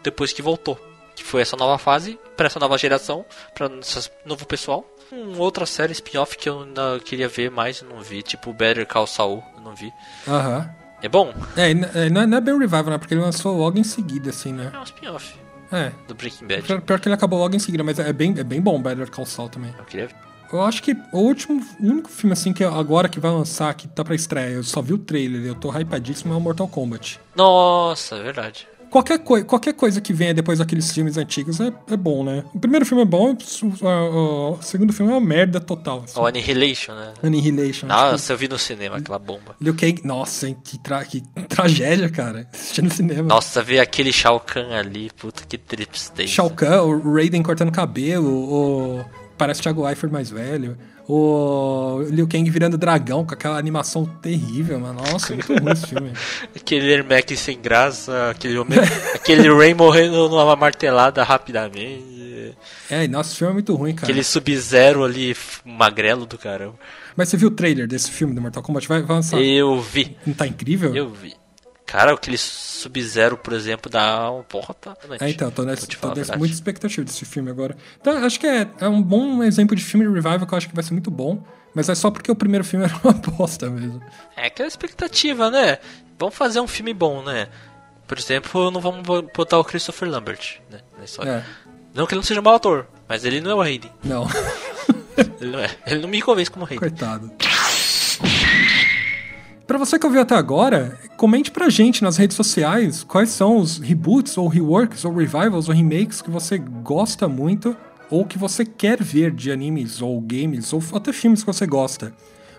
Speaker 3: Depois que voltou. Que foi essa nova fase, pra essa nova geração, pra esse novo pessoal. Um, outra série spin-off que eu ainda queria ver mais não vi. Tipo Better Call Saul, eu não vi.
Speaker 2: Aham.
Speaker 3: É bom?
Speaker 2: É, é, não é, não é bem revival, né? Porque ele lançou logo em seguida, assim, né?
Speaker 3: É um spin-off
Speaker 2: É.
Speaker 3: do Breaking Bad.
Speaker 2: Pior, pior que ele acabou logo em seguida, mas é bem, é bem bom Better Call Saul também.
Speaker 3: Eu queria ver.
Speaker 2: Eu acho que o último, o único filme, assim, que agora que vai lançar, que tá pra estreia, eu só vi o trailer, eu tô hypadíssimo, é o Mortal Kombat.
Speaker 3: Nossa, é verdade.
Speaker 2: Qualquer, coi qualquer coisa que venha depois daqueles filmes antigos é, é bom, né? O primeiro filme é bom, o, o- segundo filme é uma merda total. Assim.
Speaker 3: O Annihilation, né?
Speaker 2: Annihilation.
Speaker 3: Nossa, eu vi no cinema aquela bomba.
Speaker 2: Liu Kang, nossa, hein, que, tra que tragédia, cara. Assistindo no cinema.
Speaker 3: Nossa, ver aquele Shao Kahn ali, puta que tristeza.
Speaker 2: Shao Kahn, o Raiden cortando cabelo, o... parece o Thiago Leifert mais velho, o Liu Kang virando dragão com aquela animação terrível, mano. Nossa, muito ruim esse filme.
Speaker 3: Aquele Ermac sem graça, aquele, homem, aquele Ray morrendo numa martelada rapidamente.
Speaker 2: É, nossa, esse filme é muito ruim, cara.
Speaker 3: Aquele Sub-Zero ali, magrelo do caramba.
Speaker 2: Mas você viu o trailer desse filme do Mortal Kombat? Vai, vai lançar.
Speaker 3: Eu vi,
Speaker 2: Não tá incrível?
Speaker 3: eu vi. Cara, aquele Sub-Zero, por exemplo, dá um porra, tá?
Speaker 2: É, então, tô, nessa, tô nessa muita expectativa desse filme agora. Então, acho que é, é um bom exemplo de filme de revival que eu acho que vai ser muito bom. Mas é só porque o primeiro filme era uma bosta mesmo.
Speaker 3: É aquela expectativa, né? Vamos fazer um filme bom, né? Por exemplo, não vamos botar o Christopher Lambert, né? Na história.
Speaker 2: É,
Speaker 3: Não que ele não seja um mau ator, mas ele não é o Hayden.
Speaker 2: não.
Speaker 3: Ele não é. Ele não me convence como Hayden.
Speaker 2: Coitado. Pra você que ouviu até agora, comente pra gente nas redes sociais quais são os reboots, ou reworks, ou revivals, ou remakes que você gosta muito ou que você quer ver de animes, ou games, ou até filmes que você gosta.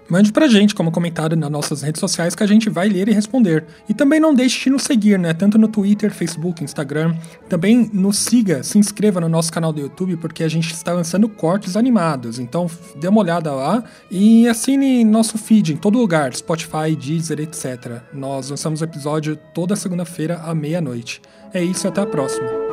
Speaker 2: Mande pra gente como comentário nas nossas redes sociais que a gente vai ler e responder. E também não deixe de nos seguir, né? Tanto no Twitter, Facebook, Instagram. Também nos siga, se inscreva no nosso canal do YouTube, porque a gente está lançando cortes animados. Então dê uma olhada lá e assine nosso feed em todo lugar, Spotify, Deezer, etc. Nós lançamos episódio toda segunda-feira à meia-noite. É isso e até a próxima.